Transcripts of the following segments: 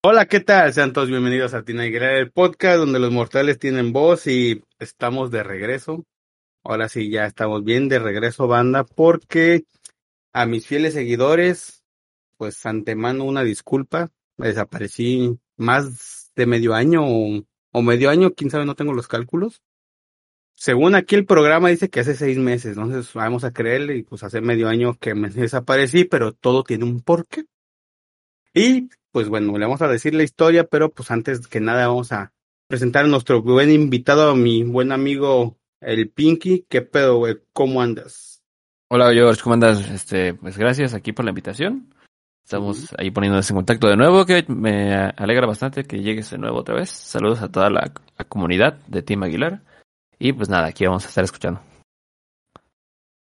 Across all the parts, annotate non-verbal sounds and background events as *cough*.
Hola, ¿qué tal? Sean todos bienvenidos a Tina el podcast donde los mortales tienen voz y estamos de regreso. Ahora sí, ya estamos bien de regreso, banda, porque a mis fieles seguidores, pues antemano una disculpa. Desaparecí más de medio año o, o medio año, quién sabe, no tengo los cálculos. Según aquí el programa dice que hace seis meses, entonces vamos a creerle y pues hace medio año que me *laughs* desaparecí, pero todo tiene un porqué. Y pues bueno, le vamos a decir la historia, pero pues antes que nada vamos a presentar a nuestro buen invitado, a mi buen amigo el Pinky. ¿Qué pedo, güey? ¿Cómo andas? Hola, George, ¿cómo andas? Este, pues gracias aquí por la invitación. Estamos ahí poniéndonos en contacto de nuevo, que me alegra bastante que llegues de nuevo otra vez. Saludos a toda la, la comunidad de Team Aguilar. Y pues nada, aquí vamos a estar escuchando.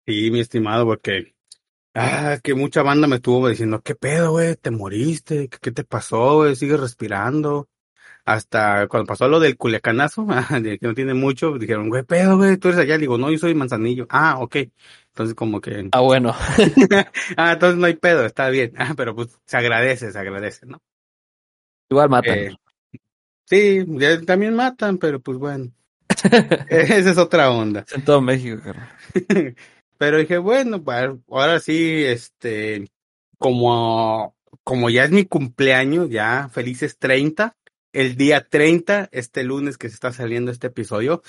Sí, mi estimado, porque Ah, que mucha banda me estuvo diciendo, ¿qué pedo, güey? ¿Te moriste? ¿Qué, te pasó, güey? ¿Sigues respirando? Hasta cuando pasó lo del culiacanazo, *laughs* que no tiene mucho, dijeron, güey, pedo, güey, tú eres allá. Digo, no, yo soy manzanillo. Ah, ok. Entonces como que... Ah, bueno. *laughs* ah, entonces no hay pedo, está bien. Ah, pero pues se agradece, se agradece, ¿no? Igual matan. Eh, sí, también matan, pero pues bueno. *laughs* Esa es otra onda. en todo México, carnal. Pero dije, bueno, pues ahora sí, este, como, como ya es mi cumpleaños, ya felices 30, el día 30, este lunes que se está saliendo este episodio,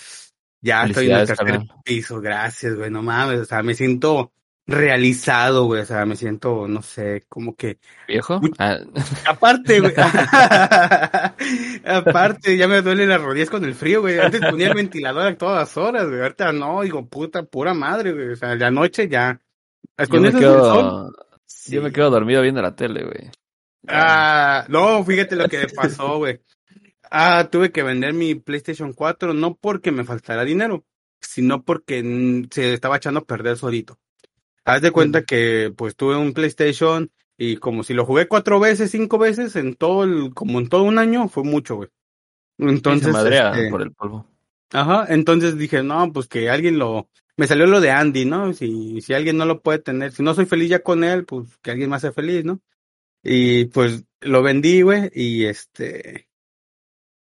ya estoy en el tercer piso, gracias, güey, no mames, o sea, me siento realizado, güey, o sea, me siento, no sé, como que... ¿Viejo? Ah. Aparte, güey. *laughs* *laughs* Aparte, ya me duele las rodillas con el frío, güey. Antes ponía el ventilador a todas horas, güey. Ahorita no, digo, puta, pura madre, güey. O sea, la noche ya... Yo me, quedo, yo me quedo dormido viendo la tele, güey. Ah, no, fíjate lo que pasó, güey. Ah, tuve que vender mi PlayStation 4, no porque me faltara dinero, sino porque se estaba echando a perder solito. Haz de cuenta que pues tuve un PlayStation y como si lo jugué cuatro veces, cinco veces en todo el, como en todo un año, fue mucho, güey. Entonces. madrea este, por el polvo. Ajá, entonces dije, no, pues que alguien lo, me salió lo de Andy, ¿no? Si, si alguien no lo puede tener, si no soy feliz ya con él, pues que alguien más sea feliz, ¿no? Y pues lo vendí, güey, y este,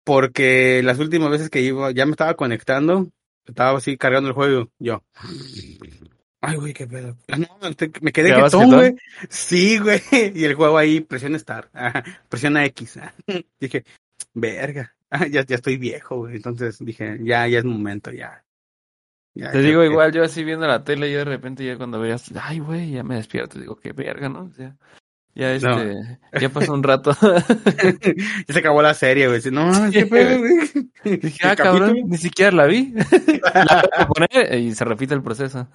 porque las últimas veces que iba, ya me estaba conectando, estaba así cargando el juego, yo, Ay, güey, qué pedo. Ah, me quedé quietón, güey. Sí, güey. Y el juego ahí, presiona Star. presiona X. *laughs* Dije, verga. Ya, ya estoy viejo, güey. Entonces dije, ya, ya es momento, ya. Te digo igual, yo así viendo la tele y de repente ya cuando veas, ay, güey, ya me despierto. Digo, qué verga, ¿no? O sea, ya este, ya pasó un rato. *laughs* ya se acabó la serie, güey. No, qué *laughs* pedo, güey. Dije, ah, cabrón, ni siquiera la vi. *laughs* la y se repite el proceso.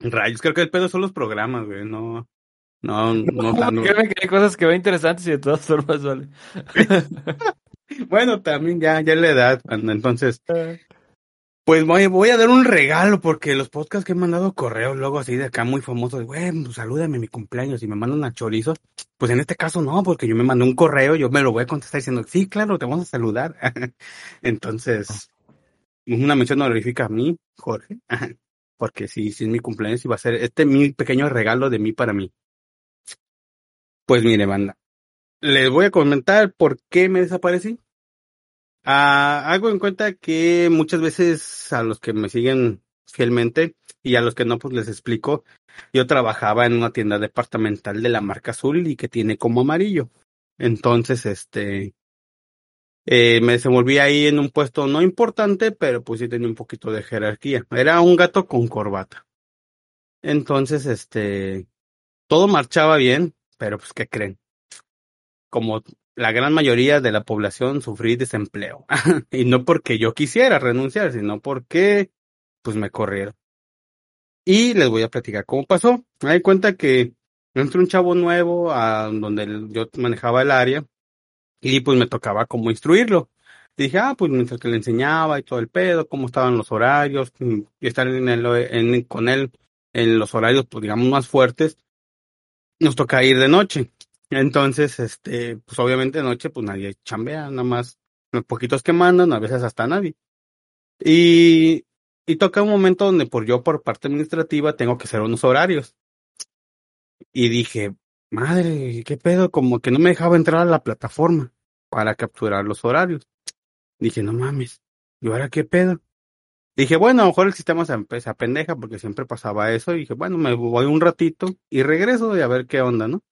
Rayos, creo que el pedo son los programas, güey. No, no, no, no. que hay cosas que veo interesantes y de todas formas vale. bueno, también ya, ya la edad, entonces. Pues voy, a dar un regalo porque los podcasts que he mandado correos luego así de acá muy famosos, güey, pues salúdame mi cumpleaños y me mandan a chorizos. Pues en este caso no, porque yo me mandé un correo, yo me lo voy a contestar diciendo, sí, claro, te vamos a saludar. *laughs* Entonces, una mención honorífica a mí, Jorge, *laughs* porque sí, sí es mi cumpleaños y va a ser este mi pequeño regalo de mí para mí. Pues mire, banda, les voy a comentar por qué me desaparecí. Ah, hago en cuenta que muchas veces a los que me siguen fielmente y a los que no, pues les explico. Yo trabajaba en una tienda departamental de la marca azul y que tiene como amarillo. Entonces, este, eh, me desenvolví ahí en un puesto no importante, pero pues sí tenía un poquito de jerarquía. Era un gato con corbata. Entonces, este, todo marchaba bien, pero pues, ¿qué creen? Como la gran mayoría de la población sufrí desempleo. *laughs* y no porque yo quisiera renunciar, sino porque, pues, me corrieron. Y les voy a platicar cómo pasó. Me di cuenta que entró un chavo nuevo a donde yo manejaba el área y pues me tocaba como instruirlo. dije, ah, pues mientras que le enseñaba y todo el pedo, cómo estaban los horarios, mm, y estar en, con él en los horarios, pues digamos, más fuertes, nos toca ir de noche. Entonces, este, pues obviamente de noche, pues nadie chambea, nada más los poquitos que mandan, a veces hasta nadie. Y, y toca un momento donde por yo, por parte administrativa, tengo que hacer unos horarios. Y dije, madre, qué pedo, como que no me dejaba entrar a la plataforma para capturar los horarios. Dije, no mames, ¿y ahora qué pedo? Dije, bueno, a lo mejor el sistema se, se pendeja porque siempre pasaba eso. Y dije, bueno, me voy un ratito y regreso y a ver qué onda, ¿no?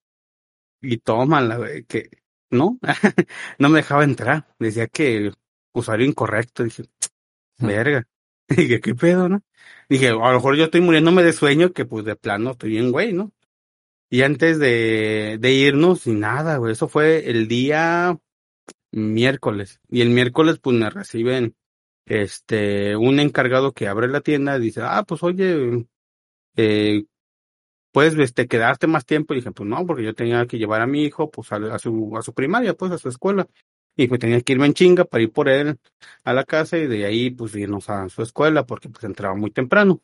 Y tómala, güey, que no, *laughs* no me dejaba entrar. Decía que usuario incorrecto. Dije, verga. *laughs* Dije, ¿qué pedo, no? Dije, a lo mejor yo estoy muriéndome de sueño, que pues de plano estoy bien, güey, ¿no? Y antes de, de irnos, y nada, güey, eso fue el día miércoles. Y el miércoles, pues me reciben este, un encargado que abre la tienda dice, ah, pues oye, eh, puedes este, quedarte más tiempo. Y dije, pues no, porque yo tenía que llevar a mi hijo pues a, su, a su primaria, pues a su escuela. Y pues tenía que irme en chinga para ir por él a la casa y de ahí pues irnos a su escuela porque pues entraba muy temprano.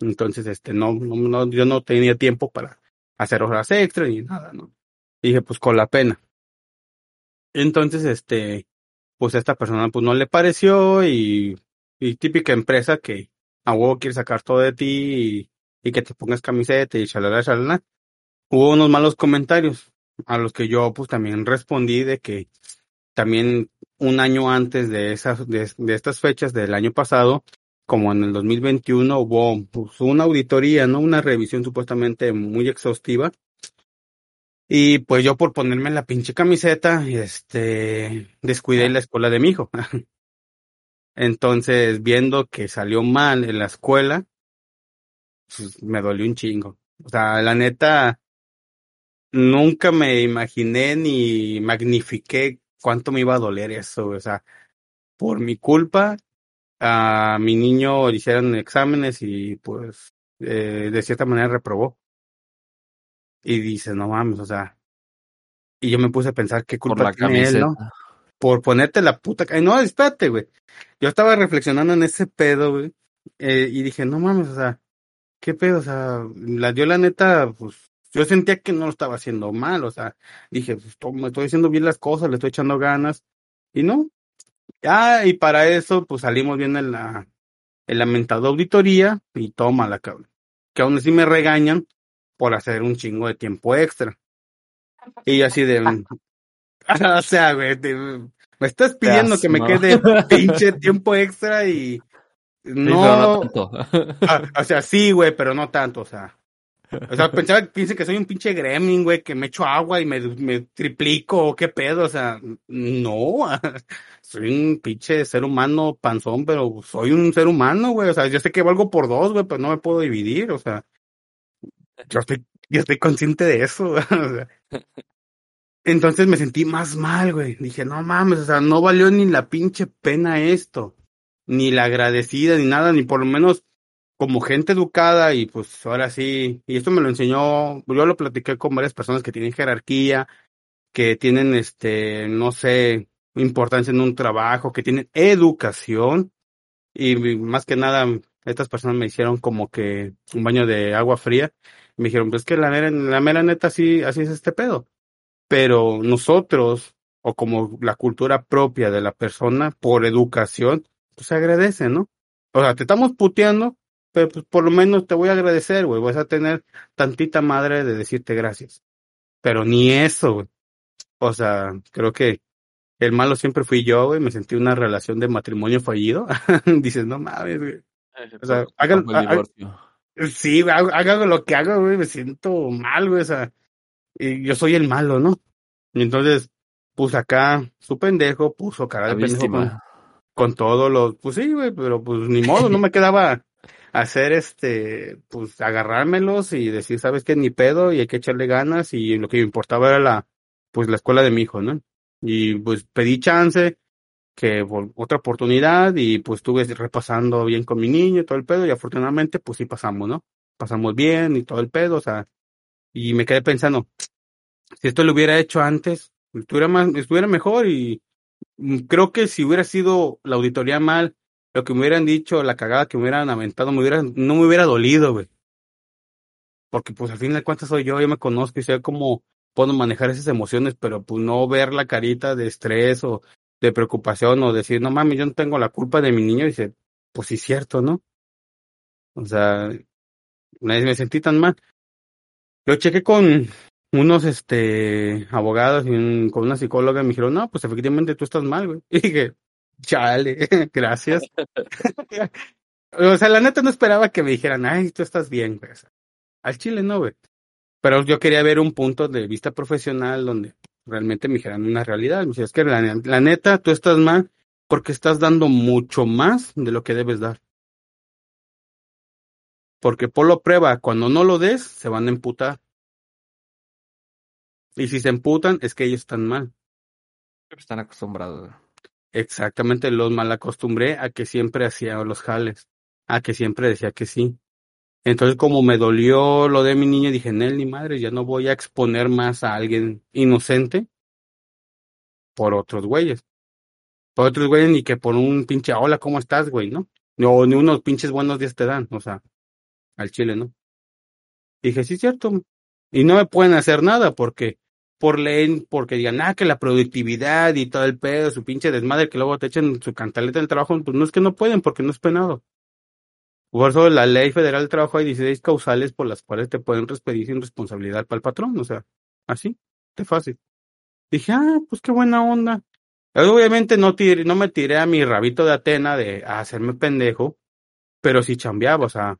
Entonces, este, no, no, no yo no tenía tiempo para hacer horas extra ni nada, ¿no? Dije, pues con la pena. Entonces, este, pues a esta persona pues no le pareció y, y típica empresa que a huevo quiere sacar todo de ti y, y que te pongas camiseta y chalala, chalala. Hubo unos malos comentarios a los que yo pues también respondí de que también un año antes de esas, de, de estas fechas del año pasado, como en el 2021 hubo pues, una auditoría, ¿no? Una revisión supuestamente muy exhaustiva y pues yo por ponerme la pinche camiseta, este, descuidé la escuela de mi hijo. *laughs* Entonces, viendo que salió mal en la escuela, pues me dolió un chingo. O sea, la neta, nunca me imaginé ni magnifiqué cuánto me iba a doler eso. O sea, por mi culpa, a mi niño le hicieron exámenes y pues eh, de cierta manera reprobó. Y dice, no mames, o sea. Y yo me puse a pensar qué culpa tiene él, ¿no? Por ponerte la puta. Ay, no, espérate, güey. Yo estaba reflexionando en ese pedo, güey. Eh, y dije, no mames, o sea, qué pedo, o sea, la dio la neta, pues yo sentía que no lo estaba haciendo mal, o sea, dije, pues me estoy haciendo bien las cosas, le estoy echando ganas. Y no. Ah, y para eso, pues salimos bien en la, en la auditoría y toma la cabrón. Que aún así me regañan por hacer un chingo de tiempo extra. Y así de... *laughs* o sea, güey, me estás pidiendo que me quede pinche tiempo extra y... No, *laughs* ah, o sea, sí, güey, pero no tanto, o sea. O sea, pensaba que piense que soy un pinche gremlin, güey, que me echo agua y me, me triplico, qué pedo, o sea, no, *laughs* soy un pinche ser humano panzón, pero soy un ser humano, güey, o sea, yo sé que valgo por dos, güey, pero no me puedo dividir, o sea, yo estoy, yo estoy consciente de eso. *laughs* Entonces me sentí más mal, güey. Dije, no mames, o sea, no valió ni la pinche pena esto. Ni la agradecida, ni nada, ni por lo menos como gente educada y pues ahora sí, y esto me lo enseñó, yo lo platiqué con varias personas que tienen jerarquía, que tienen, este, no sé, importancia en un trabajo, que tienen educación y más que nada estas personas me hicieron como que un baño de agua fría me dijeron, pues que la mera, la mera neta así, así es este pedo. Pero nosotros, o como la cultura propia de la persona, por educación, pues se agradece, ¿no? O sea, te estamos puteando, pero pues por lo menos te voy a agradecer, güey. Vas a tener tantita madre de decirte gracias. Pero ni eso, güey. O sea, creo que el malo siempre fui yo, güey. Me sentí una relación de matrimonio fallido. *laughs* Dices, no mames, güey. O sea, hagan, Sí, haga lo que haga, güey, me siento mal, güey, o sea, y yo soy el malo, ¿no? Y entonces, puse acá su pendejo, puso cara de pendejo con, con todo lo, pues sí, güey, pero pues ni modo, no me *laughs* quedaba, hacer este, pues agarrármelos y decir, sabes qué, ni pedo y hay que echarle ganas y lo que me importaba era la, pues la escuela de mi hijo, ¿no? Y pues pedí chance, que otra oportunidad y pues estuve repasando bien con mi niño y todo el pedo y afortunadamente pues sí pasamos, ¿no? Pasamos bien y todo el pedo, o sea, y me quedé pensando, si esto lo hubiera hecho antes, estuviera más, estuviera mejor y creo que si hubiera sido la auditoría mal, lo que me hubieran dicho, la cagada que me hubieran aventado, me hubiera, no me hubiera dolido, güey. Porque pues al fin de cuentas soy yo, yo me conozco y sé cómo puedo manejar esas emociones, pero pues no ver la carita de estrés o de preocupación o decir, no mames, yo no tengo la culpa de mi niño, y dice, pues sí cierto, ¿no? O sea, me sentí tan mal. Yo chequé con unos este abogados y con una psicóloga me dijeron, no, pues efectivamente tú estás mal, güey. *laughs* Y dije, chale, *laughs* gracias. *laughs* o sea, la neta no esperaba que me dijeran, ay, tú estás bien, güey. Al chile no, güey. Pero yo quería ver un punto de vista profesional donde realmente me dijeran una realidad. Me decía, es que la, la neta, tú estás mal porque estás dando mucho más de lo que debes dar. Porque por lo prueba, cuando no lo des, se van a emputar. Y si se emputan, es que ellos están mal. Están acostumbrados. Exactamente, los mal acostumbré a que siempre hacía los jales, a que siempre decía que sí. Entonces, como me dolió lo de mi niño, dije, Nel, ni madre, ya no voy a exponer más a alguien inocente por otros güeyes. Por otros güeyes, ni que por un pinche, hola, ¿cómo estás, güey? ¿No? No, ni unos pinches buenos días te dan, o sea, al chile, ¿no? Dije, sí, cierto. Y no me pueden hacer nada porque, por ley, porque digan, ah, que la productividad y todo el pedo, su pinche desmadre, que luego te echen su cantaleta en el trabajo, pues no es que no pueden porque no es penado. Por eso la ley federal del trabajo hay 16 causales por las cuales te pueden despedir sin responsabilidad para el patrón, o sea, así, de fácil. Dije, ah, pues qué buena onda. Obviamente no, tiré, no me tiré a mi rabito de Atena de hacerme pendejo, pero sí chambeaba, o sea.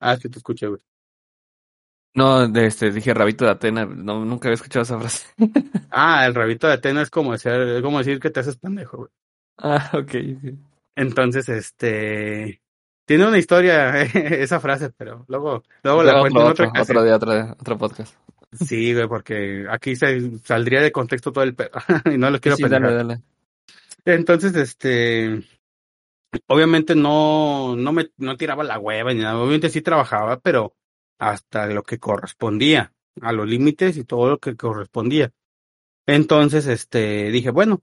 Ah, sí te escuché, güey. No, este, dije rabito de Atena, no, nunca había escuchado esa frase. *laughs* ah, el rabito de Atena es como, decir, es como decir que te haces pendejo, güey. Ah, ok. Entonces, este. Tiene una historia *laughs* esa frase, pero luego, luego la cuento en otra Otro día, otro, otro podcast. Sí, güey, porque aquí se, saldría de contexto todo el pedo *laughs* y no lo quiero sí, dale, dale. Entonces, este. Obviamente no, no me no tiraba la hueva ni nada. Obviamente sí trabajaba, pero hasta lo que correspondía, a los límites y todo lo que correspondía. Entonces, este, dije, bueno,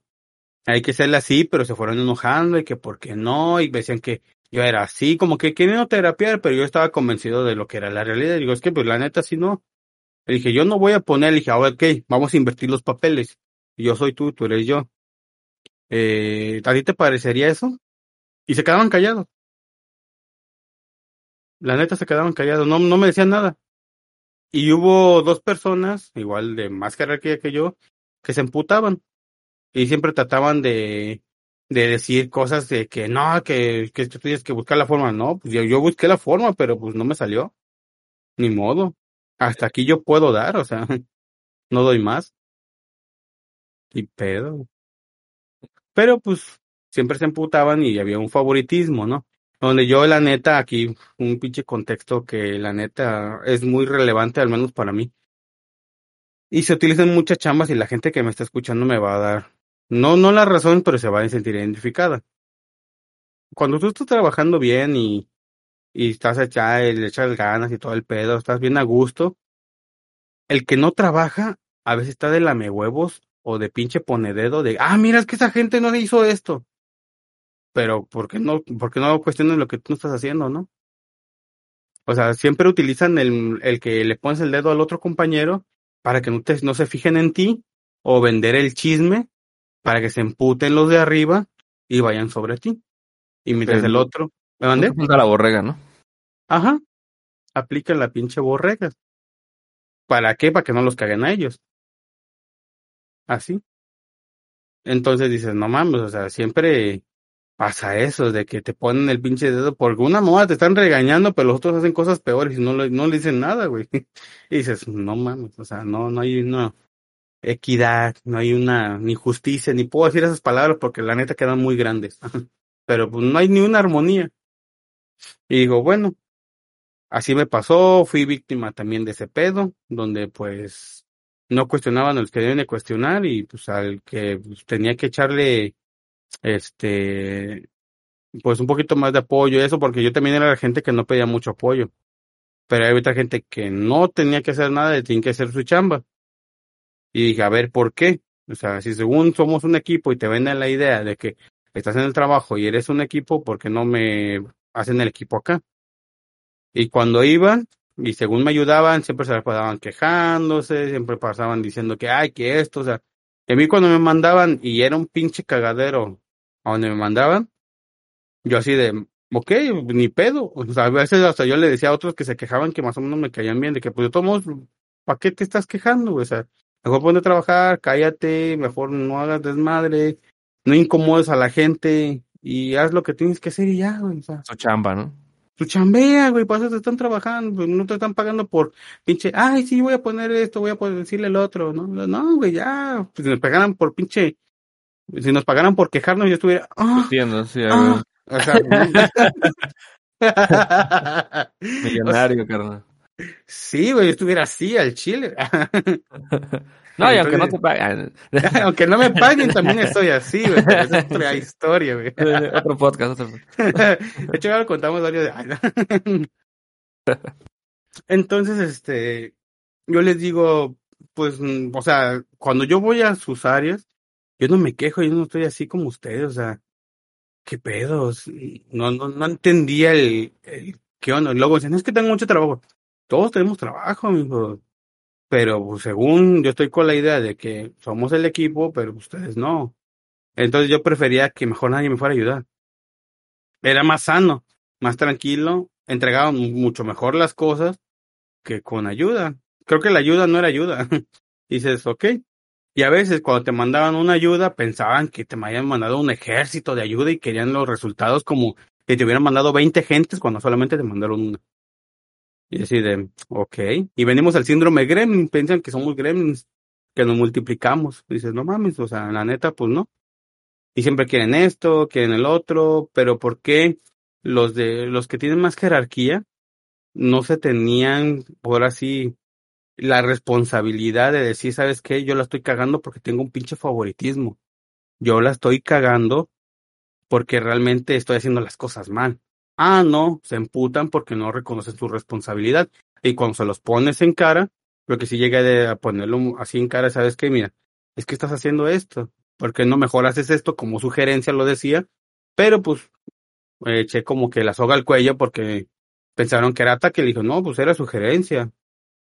hay que serle así, pero se fueron enojando y que por qué no, y me decían que yo era así, como que queriendo terapiar, pero yo estaba convencido de lo que era la realidad. Digo, es que pues la neta sí no. Le dije, yo no voy a poner, le dije, ahora ok, vamos a invertir los papeles. Yo soy tú, tú eres yo. Eh, ¿A ti te parecería eso? Y se quedaban callados. La neta se quedaban callados, no, no me decían nada. Y hubo dos personas, igual de más jerarquía que yo, que se emputaban y siempre trataban de, de decir cosas de que no, que, que tú tienes que buscar la forma. No, pues yo, yo busqué la forma, pero pues no me salió. Ni modo. Hasta aquí yo puedo dar, o sea, *laughs* no doy más. Y pedo. Pero pues siempre se emputaban y había un favoritismo, ¿no? Donde yo, la neta, aquí un pinche contexto que la neta es muy relevante, al menos para mí. Y se utilizan muchas chambas y la gente que me está escuchando me va a dar no, no la razón, pero se va a sentir identificada. Cuando tú estás trabajando bien y, y estás echando, le ganas y todo el pedo, estás bien a gusto, el que no trabaja a veces está de lame huevos o de pinche ponededo de, ah, mira, es que esa gente no hizo esto. Pero, ¿por qué no, por qué no cuestionan lo que tú estás haciendo, no? O sea, siempre utilizan el, el que le pones el dedo al otro compañero para que no, te, no se fijen en ti o vender el chisme para que se emputen los de arriba y vayan sobre ti. Y mientras el otro, ¿me mandé? la borrega, ¿no? Ajá. Aplican la pinche borrega. ¿Para qué? Para que no los caguen a ellos. Así. Entonces dices, no mames, o sea, siempre pasa eso, de que te ponen el pinche dedo por una moda, te están regañando, pero los otros hacen cosas peores y no le, no le dicen nada, güey. *laughs* Y dices, no mames, o sea, no, no hay, no, equidad, no hay una ni justicia, ni puedo decir esas palabras porque la neta quedan muy grandes. *laughs* pero pues no hay ni una armonía. Y digo, bueno, así me pasó, fui víctima también de ese pedo, donde pues no cuestionaban a los que deben de cuestionar y pues al que pues, tenía que echarle este pues un poquito más de apoyo, eso porque yo también era la gente que no pedía mucho apoyo. Pero hay otra gente que no tenía que hacer nada, tenía que hacer su chamba. Y dije, a ver, ¿por qué? O sea, si según somos un equipo y te venden la idea de que estás en el trabajo y eres un equipo, ¿por qué no me hacen el equipo acá? Y cuando iban, y según me ayudaban, siempre se pasaban quejándose, siempre pasaban diciendo que, ay, que esto, o sea, y a mí cuando me mandaban y era un pinche cagadero a donde me mandaban, yo así de, ok, ni pedo. O sea, a veces hasta yo le decía a otros que se quejaban que más o menos me caían bien, de que pues de todos modos, ¿para qué te estás quejando? O sea, mejor ponte a trabajar, cállate, mejor no hagas desmadre, no incomodes a la gente y haz lo que tienes que hacer y ya. O sea, Su chamba, ¿no? Tu chambea, güey, para eso te están trabajando, pues, no te están pagando por pinche, ay, sí, voy a poner esto, voy a poder decirle el otro, no, no, güey, ya, pues si nos pagaran por pinche, si nos pagaran por quejarnos, yo estuviera, ah, Entiendo, sí. ah, o sea, *laughs* Millonario, carnal. sí, güey, yo estuviera así al chile. *laughs* No, y aunque no te pagan. *laughs* Aunque no me paguen, también estoy así, güey, es otra *laughs* historia, güey. otro podcast, otro *laughs* De hecho, ya lo contamos varios de... Entonces, este, yo les digo, pues, o sea, cuando yo voy a sus áreas, yo no me quejo, yo no estoy así como ustedes, o sea, qué pedos, no, no, no entendía el, el qué onda. Luego dicen, es que tengo mucho trabajo. Todos tenemos trabajo, amigo. Pero pues, según yo estoy con la idea de que somos el equipo, pero ustedes no. Entonces yo prefería que mejor nadie me fuera a ayudar. Era más sano, más tranquilo, entregaban mucho mejor las cosas que con ayuda. Creo que la ayuda no era ayuda. *laughs* Dices, ok. Y a veces cuando te mandaban una ayuda, pensaban que te habían mandado un ejército de ayuda y querían los resultados como que te hubieran mandado 20 gentes cuando solamente te mandaron una. Y así de, ok. Y venimos al síndrome gremlin, piensan que somos gremlins, que nos multiplicamos. Dices, no mames, o sea, la neta, pues no. Y siempre quieren esto, quieren el otro, pero ¿por qué los de los que tienen más jerarquía no se tenían, por así, la responsabilidad de decir, ¿sabes qué? Yo la estoy cagando porque tengo un pinche favoritismo. Yo la estoy cagando porque realmente estoy haciendo las cosas mal. Ah, no, se emputan porque no reconocen su responsabilidad. Y cuando se los pones en cara, lo que sí llega de a ponerlo así en cara, ¿sabes qué? Mira, es que estás haciendo esto. ¿Por qué no mejor haces esto como sugerencia lo decía? Pero pues eché como que la soga al cuello porque pensaron que era ataque. Le dijo, no, pues era sugerencia.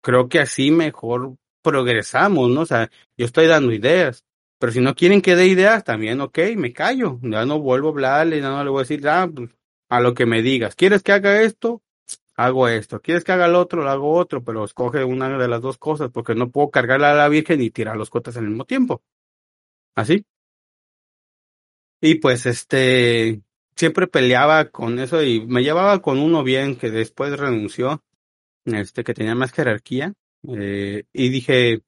Creo que así mejor progresamos, ¿no? O sea, yo estoy dando ideas. Pero si no quieren que dé ideas, también, ok, me callo. Ya no vuelvo a hablarle, ya no le voy a decir, ah, pues, a lo que me digas. ¿Quieres que haga esto? Hago esto. ¿Quieres que haga el otro? Lo hago otro, pero escoge una de las dos cosas, porque no puedo cargarla a la Virgen y tirar los cotas al mismo tiempo. Así. Y pues este, siempre peleaba con eso y me llevaba con uno bien que después renunció, este, que tenía más jerarquía, eh, y dije,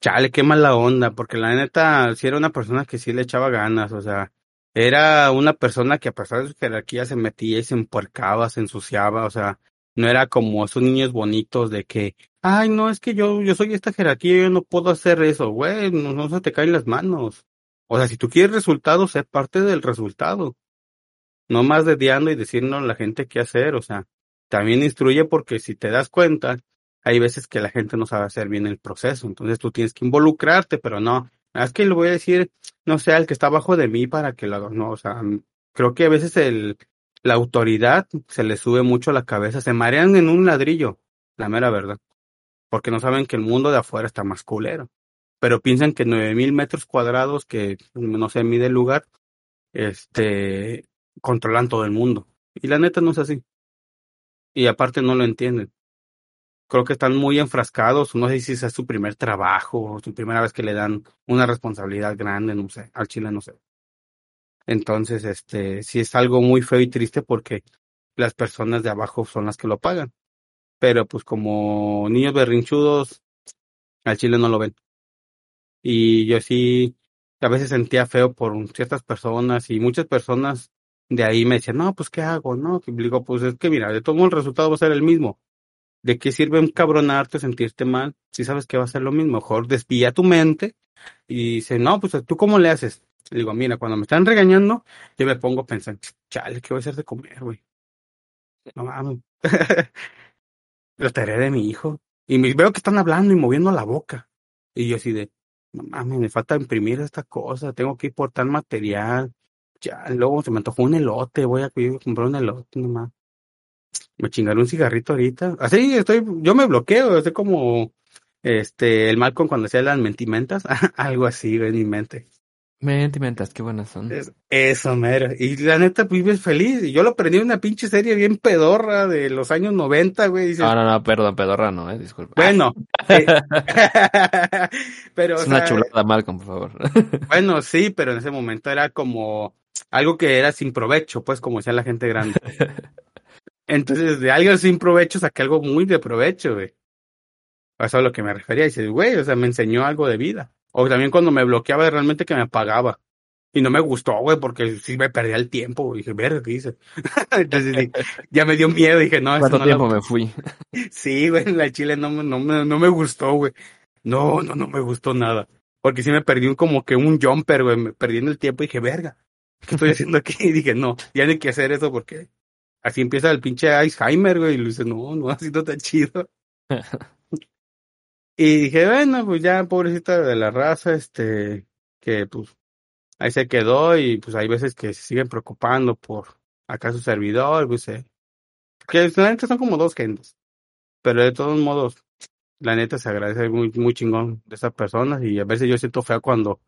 chale, qué mala onda, porque la neta, sí era una persona que sí le echaba ganas, o sea, era una persona que a pesar de su jerarquía se metía y se empuercaba, se ensuciaba, o sea, no era como esos niños bonitos de que, ay, no, es que yo, yo soy esta jerarquía, yo no puedo hacer eso, güey, no, no se te caen las manos. O sea, si tú quieres resultados, sé parte del resultado. No más dediando y decirnos a la gente qué hacer, o sea, también instruye porque si te das cuenta, hay veces que la gente no sabe hacer bien el proceso, entonces tú tienes que involucrarte, pero no, es que le voy a decir, no sé, al que está abajo de mí para que lo no, o sea, creo que a veces el, la autoridad se le sube mucho a la cabeza, se marean en un ladrillo, la mera verdad, porque no saben que el mundo de afuera está más culero, pero piensan que nueve mil metros cuadrados que no se mide el lugar, este, controlan todo el mundo, y la neta no es así, y aparte no lo entienden. Creo que están muy enfrascados, no sé si es su primer trabajo, su primera vez que le dan una responsabilidad grande, no sé, al chile no sé. Entonces, este, sí es algo muy feo y triste porque las personas de abajo son las que lo pagan. Pero pues como niños berrinchudos, al chile no lo ven. Y yo sí, a veces sentía feo por ciertas personas y muchas personas de ahí me decían, no, pues ¿qué hago? No, y digo, pues es que mira, de todo modo el resultado va a ser el mismo. ¿De qué sirve un cabronarte, sentirte mal, si sabes que va a ser lo mismo? Mejor despilla tu mente y dice, no, pues ¿tú cómo le haces? Le digo, mira, cuando me están regañando, yo me pongo a pensar, chale, ¿qué voy a hacer de comer, güey? No mames. *laughs* Lo tarea de mi hijo. Y veo que están hablando y moviendo la boca. Y yo así de, no mames, me falta imprimir esta cosa, tengo que ir por tal material. Ya, luego se me antojó un elote, voy a, comprar un elote nomás. Me chingaré un cigarrito ahorita. Así estoy, yo me bloqueo, estoy como este el Malcolm cuando hacía las mentimentas, *laughs* algo así en mi mente. Mentimentas, qué buenas son. eso, mero. Y la neta, pues vives feliz. Y yo lo aprendí en una pinche serie bien pedorra de los años 90, güey. no, no, no, perdón, pedorra no, eh, disculpa. Bueno. *laughs* Eh, *laughs* pero, es una chulada, Malcolm, por favor. bueno, sí, pero en ese momento era como algo que era sin provecho, pues, como decía la gente grande. Entonces, de algo sin provecho saqué algo muy de provecho, güey. Eso es a lo que me refería. Y dices, güey, o sea, me enseñó algo de vida. O también cuando me bloqueaba realmente que me apagaba. Y no me gustó, güey, porque sí me perdía el tiempo. Dije, ver, ¿qué hice? *laughs* Entonces ya me dio miedo. Dije, no, ¿Cuánto no tiempo me fui? *laughs* sí, güey, la chile no, no, no, me gustó, güey. No, no, no me gustto nada. Porque sí me perdí un, como que un jumper, güey, en el tiempo y dije, verga, ¿qué estoy haciendo aquí? Y *laughs* dije, no, ya no hay que hacer eso porque así empieza el pinche Alzheimer, güey. Y le dice, no, no, así no está chido. *laughs* Y dije, bueno, pues ya, pobrecita de la raza, este, que pues ahí se quedó y pues hay veces que se siguen preocupando por acá su servidor, pues, eh, que la neta son como dos gentes. Pero de todos modos, la neta se agradece muy, muy chingón de esas personas y a veces yo siento feo cuando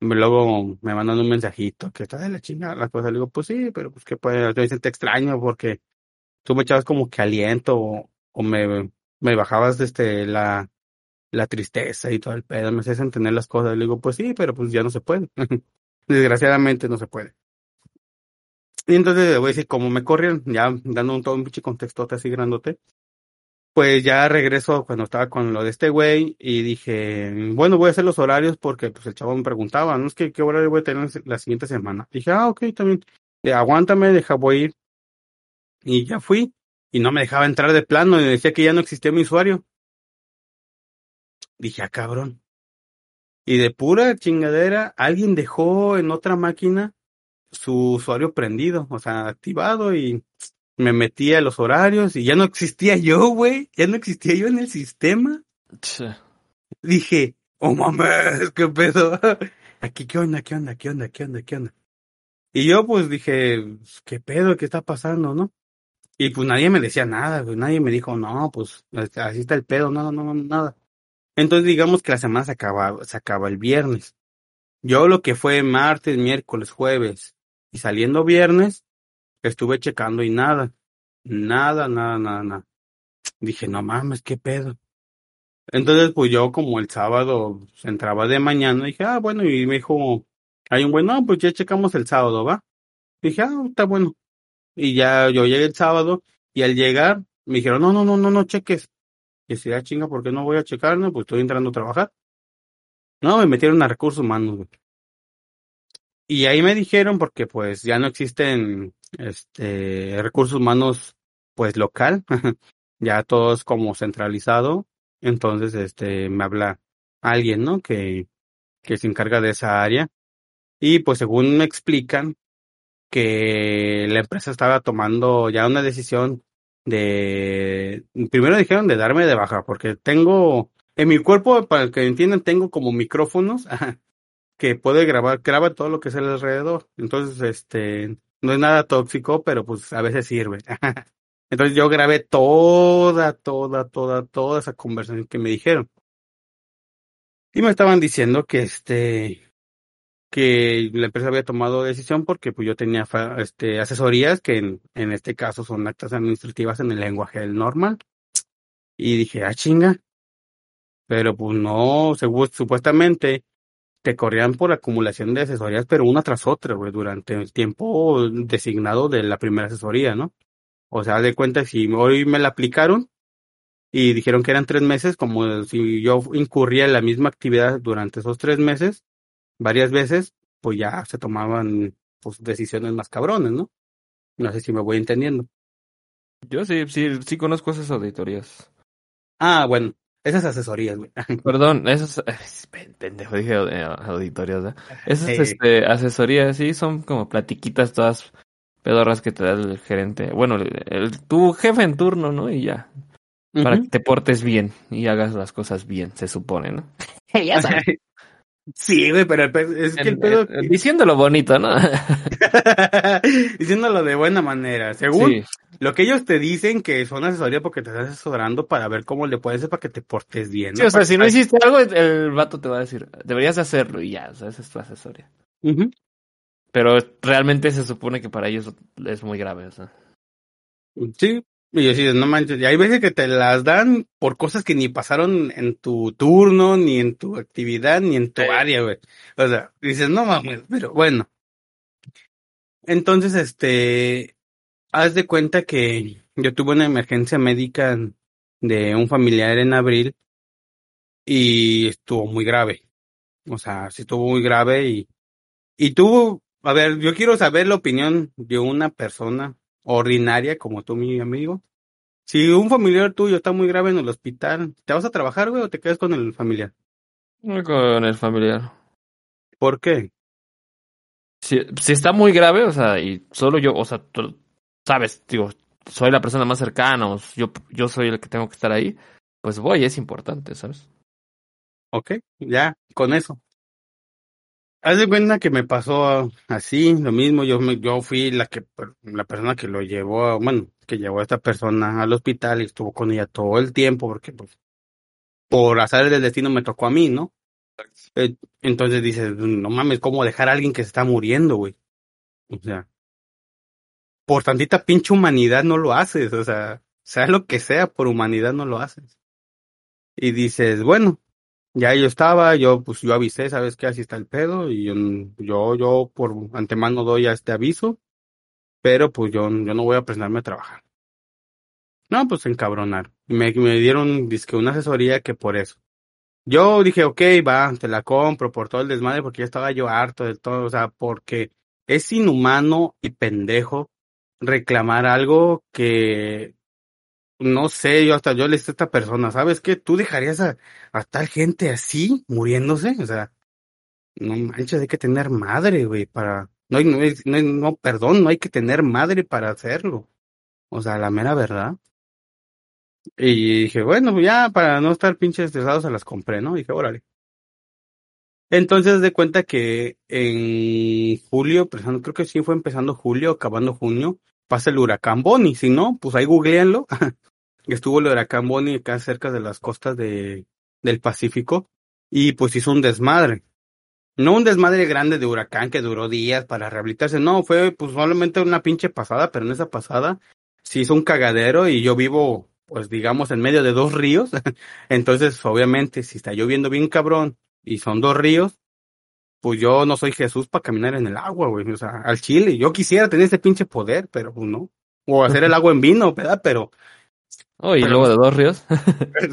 luego me mandan un mensajito que está de la chingada la cosa. Le digo, pues sí, pero pues que puede, yo te extraño porque tú me echabas como que aliento o, me, me bajabas este la la tristeza y todo el pedo, me haces entender las cosas. Le digo, pues sí, pero pues ya no se puede. *laughs* Desgraciadamente no se puede. Y entonces a decir, como me corrieron, ya dando un todo un pinche contexto así grandote, pues ya regreso cuando estaba con lo de este güey y dije, bueno, voy a hacer los horarios porque pues el chavo me preguntaba, no es que qué horario voy a tener la siguiente semana. Dije, ah, ok, también, eh, aguántame, deja, voy ir. Y ya fui y no me dejaba entrar de plano y decía que ya no existía mi usuario. Dije, ah, cabrón. Y de pura chingadera, alguien dejó en otra máquina su usuario prendido, o sea, activado y me metí a los horarios y ya no existía yo, güey. Ya no existía yo en el sistema. Dije, oh mames, qué pedo. *laughs* Aquí, ¿qué onda, qué onda, qué onda, qué onda, qué onda? Y yo pues dije, qué pedo, qué está pasando, ¿no? Y pues nadie me decía nada, pues nadie me dijo, no, pues así está el pedo, no, no, no, nada. Entonces digamos que la semana se acaba, se acaba el viernes. Yo lo que fue martes, miércoles, jueves y saliendo viernes, estuve checando y nada. Nada, nada, nada, nada. Dije, no mames, qué pedo. Entonces, pues yo como el sábado entraba de mañana, dije, ah, bueno, y me dijo, hay un bueno, pues ya checamos el sábado, ¿va? Dije, ah, está bueno. Y ya yo llegué el sábado y al llegar me dijeron, no, no, no, no, no cheques. Y si da chinga, ¿por qué no voy a checar? No, pues estoy entrando a trabajar. No, me metieron a recursos humanos, Y ahí me dijeron, porque pues ya no existen este recursos humanos pues local, *laughs* ya todo es como centralizado. Entonces, este, me habla alguien, ¿no? Que, que se encarga de esa área. Y pues según me explican, que la empresa estaba tomando ya una decisión de, primero dijeron de darme de baja, porque tengo, en mi cuerpo, para el que entiendan, tengo como micrófonos *laughs* que puede grabar, graba todo lo que es el alrededor. Entonces, este, no es nada tóxico, pero pues a veces sirve. *laughs* Entonces yo grabé toda, toda, toda, toda esa conversación que me dijeron. Y me estaban diciendo que este, que la empresa había tomado decisión porque pues yo tenía este asesorías que en, este caso son actas administrativas en el lenguaje del normal y dije ah chinga pero pues no supuestamente te corrían por acumulación de asesorías pero una tras otra güey durante el tiempo designado de la primera asesoría no o sea de cuenta si hoy me la aplicaron y dijeron que eran tres meses como si yo incurría en la misma actividad durante esos tres meses varias veces, pues ya se tomaban pues decisiones más cabrones, ¿no? No sé si me voy entendiendo. Yo sí, sí, sí conozco esas auditorías. Ah, bueno, esas asesorías, güey. *laughs* Perdón, esas, pendejo, dije auditorías, ¿eh? Esas Eh. este, asesorías sí son como platiquitas todas pedorras que te da el gerente. Bueno, el, el- tu jefe en turno, ¿no? Y ya, para que te portes bien y hagas las cosas bien, se supone, ¿no? *laughs* ya sabes. *laughs* Sí, güey, pero el pe- es que el pedo... en- diciéndolo bonito, ¿no? *laughs* Diciéndolo de buena manera. Según Sí, lo que ellos te dicen que son asesoría porque te estás asesorando para ver cómo le puedes hacer para que te portes bien. Sí, o sea, Para- si no hiciste algo, el vato te va a decir, deberías hacerlo y ya, o sea, esa es tu asesoría. Pero realmente se supone que para ellos es muy grave, o sea. Sí, y yo sí, no manches, y hay veces que te las dan por cosas que ni pasaron en tu turno, ni en tu actividad, ni en tu Sí. área, güey. O sea, dices, no mames, pero bueno. Entonces, este, haz de cuenta que yo tuve una emergencia médica de un familiar en abril y estuvo muy grave. O sea, sí estuvo muy grave y, y tuvo, a ver, yo quiero saber la opinión de una persona ordinaria como tú, mi amigo. Si un familiar tuyo está muy grave en el hospital, ¿te vas a trabajar, güey, o te quedas con el familiar? Con el familiar. ¿Por qué? Si, si está muy grave, o sea, y solo yo, o sea, tú sabes, digo, soy la persona más cercana, o yo, yo soy el que tengo que estar ahí, pues voy, es importante, ¿sabes? Ok, ya, con eso. Haz de cuenta que me pasó así, lo mismo, yo me, yo fui la que, la persona que lo llevó, a- bueno, que llevó a esta persona al hospital y estuvo con ella todo el tiempo, porque pues, por azar del destino me tocó a mí, ¿no? Eh, Entonces dices, no mames, ¿cómo dejar a alguien que se está muriendo, güey? O sea, por tantita pinche humanidad no lo haces, o sea, sea lo que sea, por humanidad no lo haces. Y dices, bueno, ya yo estaba, yo pues yo avisé, ¿sabes qué? Así está el pedo, y yo, yo, por antemano doy ya este aviso, pero pues yo, yo no voy a presentarme a trabajar. No, pues. Y me, me dieron, dizque una asesoría que por eso. Yo dije, ok, va, te la compro por todo el desmadre, porque ya estaba yo harto de todo, o sea, porque es inhumano y pendejo reclamar algo que no sé, yo hasta yo le dije a esta persona, ¿sabes qué? ¿Tú dejarías a, a tal gente así muriéndose? O sea, no manches, hay que tener madre, güey, para, no, hay- no, hay- no, no, perdón, no hay que tener madre para hacerlo. O sea, la mera verdad. Y dije, bueno, ya para no estar pinches estresados se las compré, ¿no? dije, órale. Entonces de cuenta que en julio, creo que sí fue empezando julio, acabando junio, pasa el huracán Bonnie. Si no, pues ahí googleenlo. *laughs* Estuvo el huracán Bonnie acá cerca de las costas de, del Pacífico y pues hizo un desmadre. No un desmadre grande de huracán que duró días para rehabilitarse, no, fue pues solamente una pinche pasada, pero en esa pasada se hizo un cagadero y yo vivo, pues digamos, en medio de dos ríos. *laughs* Entonces, obviamente, si está lloviendo bien cabrón y son dos ríos, pues yo no soy Jesús para caminar en el agua, güey. O sea, al chile. Yo quisiera tener ese pinche poder, pero pues no. O hacer el *laughs* agua en vino, ¿verdad? Pero Oh, y Pero- luego de dos ríos.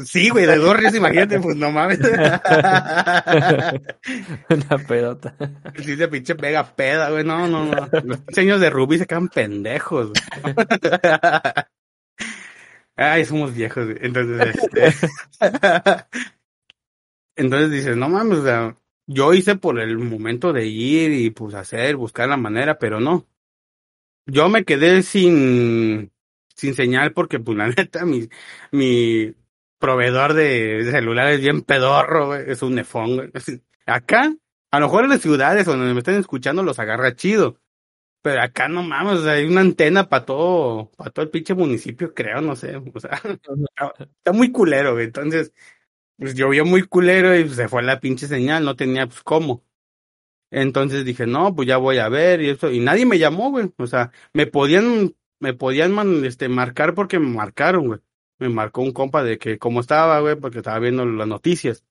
sí, güey, de dos ríos, imagínate, pues no mames. *laughs* Una pedota. Sí, se pinche pega peda, güey. No, no, no. Los diseños de Rubí se quedan pendejos. güey. *laughs* Ay, somos viejos, güey. Entonces, este... Entonces dices, no mames, o sea, yo hice por el momento de ir y pues hacer, buscar la manera, pero no. Yo me quedé sin, sin señal porque pues *laughs* la neta, mi, mi proveedor de celulares bien pedorro, güey, es un nefón, güey. Acá, a lo mejor en las ciudades donde me estén escuchando los agarra chido. Pero acá no mames, o sea, hay una antena para todo, para todo el pinche municipio, creo, no sé. O sea, *laughs* está muy culero, güey. Entonces, pues llovió muy culero y se fue la pinche señal, no tenía pues cómo. Entonces dije, no, pues ya voy a ver y eso, y nadie me llamó, güey. O sea, me podían, me podían man- este, marcar porque me marcaron, güey. Me marcó un compa de que cómo estaba, güey, porque estaba viendo las noticias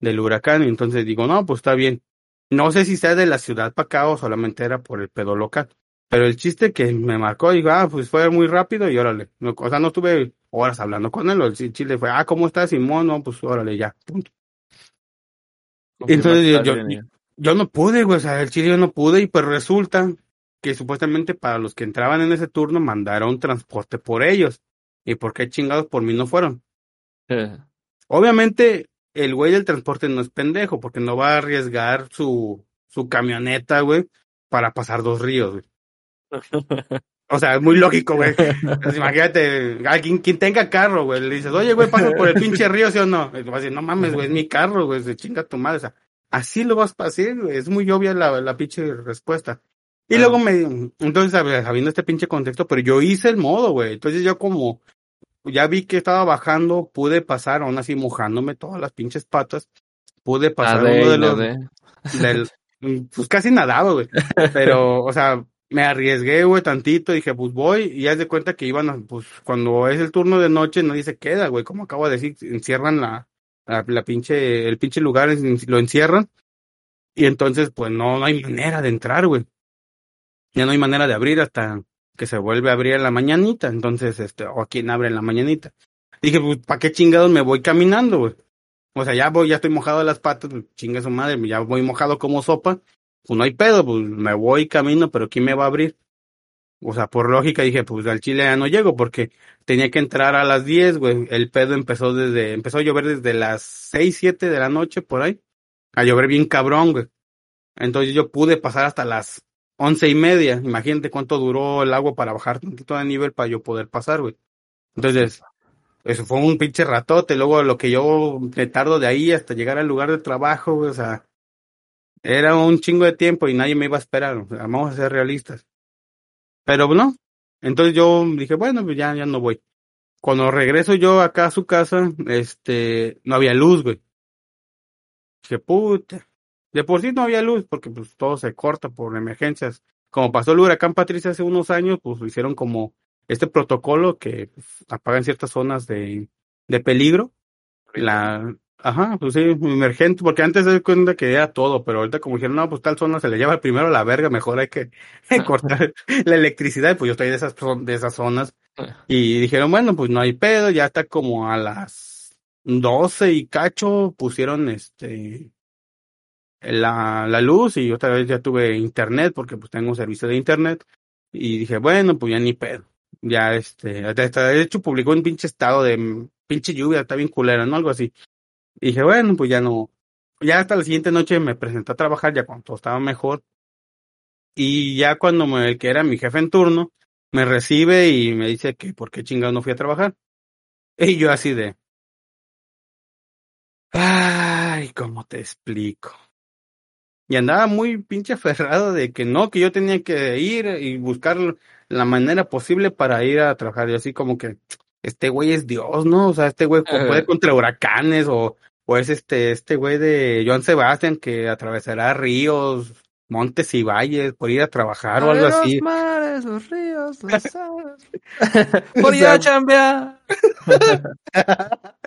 del huracán, y entonces digo, no, pues está bien. No sé si sea de la ciudad para acá o solamente era por el pedo local. Pero el chiste que me marcó, digo, ah, pues fue muy rápido y órale. No, o sea, no tuve horas hablando con él. El chile fue, ah, ¿cómo estás, Simón? No, pues órale, ya, punto. Entonces yo, yo, yo no pude, güey, o sea, el chile yo no pude y pues resulta que supuestamente para los que entraban en ese turno mandaron transporte por ellos. ¿Y por qué chingados por mí no fueron? Eh, Obviamente el güey del transporte no es pendejo porque no va a arriesgar su, su camioneta, güey, para pasar dos ríos, güey. O sea, es muy lógico, güey. *laughs* Pues imagínate, alguien quien tenga carro, güey, le dices, oye, güey, pasa por el pinche río, ¿sí o no? Y va a decir, no mames, güey, es mi carro, güey, se chinga tu madre. O sea, así lo vas a hacer, güey. Es muy obvia la, la pinche respuesta. Y Ah. luego me, entonces, sabiendo este pinche contexto, pero yo hice el modo, güey. Entonces yo como, ya vi que estaba bajando, pude pasar, aún así mojándome todas las pinches patas, pude pasar nadé uno de los, del, pues casi nadaba, güey. Pero, o sea, me arriesgué, güey, tantito, dije, pues voy, y haz de cuenta que iban a, pues, cuando es el turno de noche, nadie se queda, güey, como acabo de decir, encierran la, la, pinche, el pinche lugar, lo encierran, y entonces, pues, no, no hay manera de entrar, güey. Ya no hay manera de abrir hasta que se vuelve a abrir en la mañanita, entonces, este, o a quien abre en la mañanita. Dije, pues, ¿para qué chingados me voy caminando, güey? O sea, ya voy, ya estoy mojado de las patas, pues, chinga su madre, ya voy mojado como sopa, pues no hay pedo, pues me voy camino, pero ¿quién me va a abrir? O sea, por lógica dije, pues al Chile ya no llego, porque tenía que entrar a las 10, güey. El pedo empezó desde, empezó a llover desde las 6, 7 de la noche, por ahí. A llover bien cabrón, güey. Entonces yo pude pasar hasta las once y media. Imagínate cuánto duró el agua para bajar tantito de nivel para yo poder pasar, güey. Entonces, eso fue un pinche ratote. Luego lo que yo me tardo de ahí hasta llegar al lugar de trabajo, güey, o sea, era un chingo de tiempo y nadie me iba a esperar. vamos a ser realistas. Pero no. Entonces yo dije, bueno, pues ya, ya no voy. Cuando regreso yo acá a su casa, este, no había luz, güey. Dije, puta. De por sí no había luz, porque pues todo se corta por emergencias. Como pasó el huracán Patricia hace unos años, pues hicieron como este protocolo que pues, apagan ciertas zonas de, de peligro. La, ajá, pues sí, emergente, porque antes se cuenta que era todo, pero ahorita como dijeron, no, pues tal zona se le lleva primero a la verga, mejor hay que *laughs* cortar *laughs* la electricidad, pues yo estoy de esas, de esas zonas. Y dijeron, bueno, pues no hay pedo, ya está como a las 12 y cacho pusieron este la, la luz y otra vez ya tuve internet porque pues tengo servicio de internet y dije, bueno, pues ya ni pedo. Ya este, hasta de hecho publicó un pinche estado de mm, pinche lluvia, está bien culera, ¿no? Algo así. Y dije, bueno, pues ya no. Ya hasta la siguiente noche me presenté a trabajar ya cuando todo estaba mejor. Y ya cuando me, el que era mi jefe en turno, me recibe y me dice que por qué chingado no fui a trabajar. Y yo así de. Ay, ¿cómo te explico? Y andaba muy pinche aferrado de que no, que yo tenía que ir y buscar la manera posible para ir a trabajar. Y así como que este güey es Dios, ¿no? O sea, este güey puede contra huracanes o, o es este, este güey de Joan Sebastián que atravesará ríos, montes y valles por ir a trabajar o algo así. Los mares, los ríos. *laughs* *laughs* O Por ir a chambear. *laughs*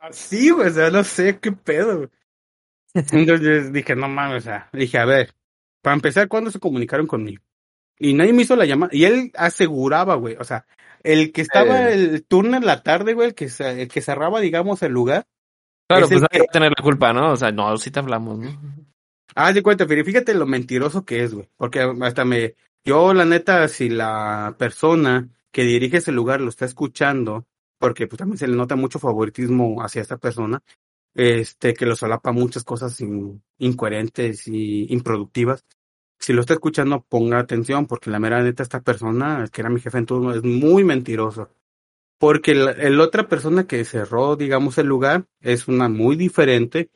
Así, güey, o sea, no sé qué pedo. Entonces dije, no mames, o sea, dije, a ver, para empezar, ¿cuándo se comunicaron conmigo? Y nadie me hizo la llamada. Y él aseguraba, güey, o sea, el que estaba Eh. el turno en la tarde, güey, el que, el que cerraba, digamos, el lugar. Claro, pues que- hay que tener la culpa, ¿no? O sea, no, sí te hablamos, ¿no? Ah, de cuenta, pero fíjate lo mentiroso que es, güey. Porque hasta me, yo la neta, si la persona que dirige ese lugar lo está escuchando, porque pues también se le nota mucho favoritismo hacia esta persona, este, que lo solapa muchas cosas in- incoherentes y improductivas. Si lo está escuchando, ponga atención, porque la mera neta, esta persona, que era mi jefe en turno, es muy mentiroso. Porque la, el otra persona que cerró, digamos, el lugar, es una muy diferente,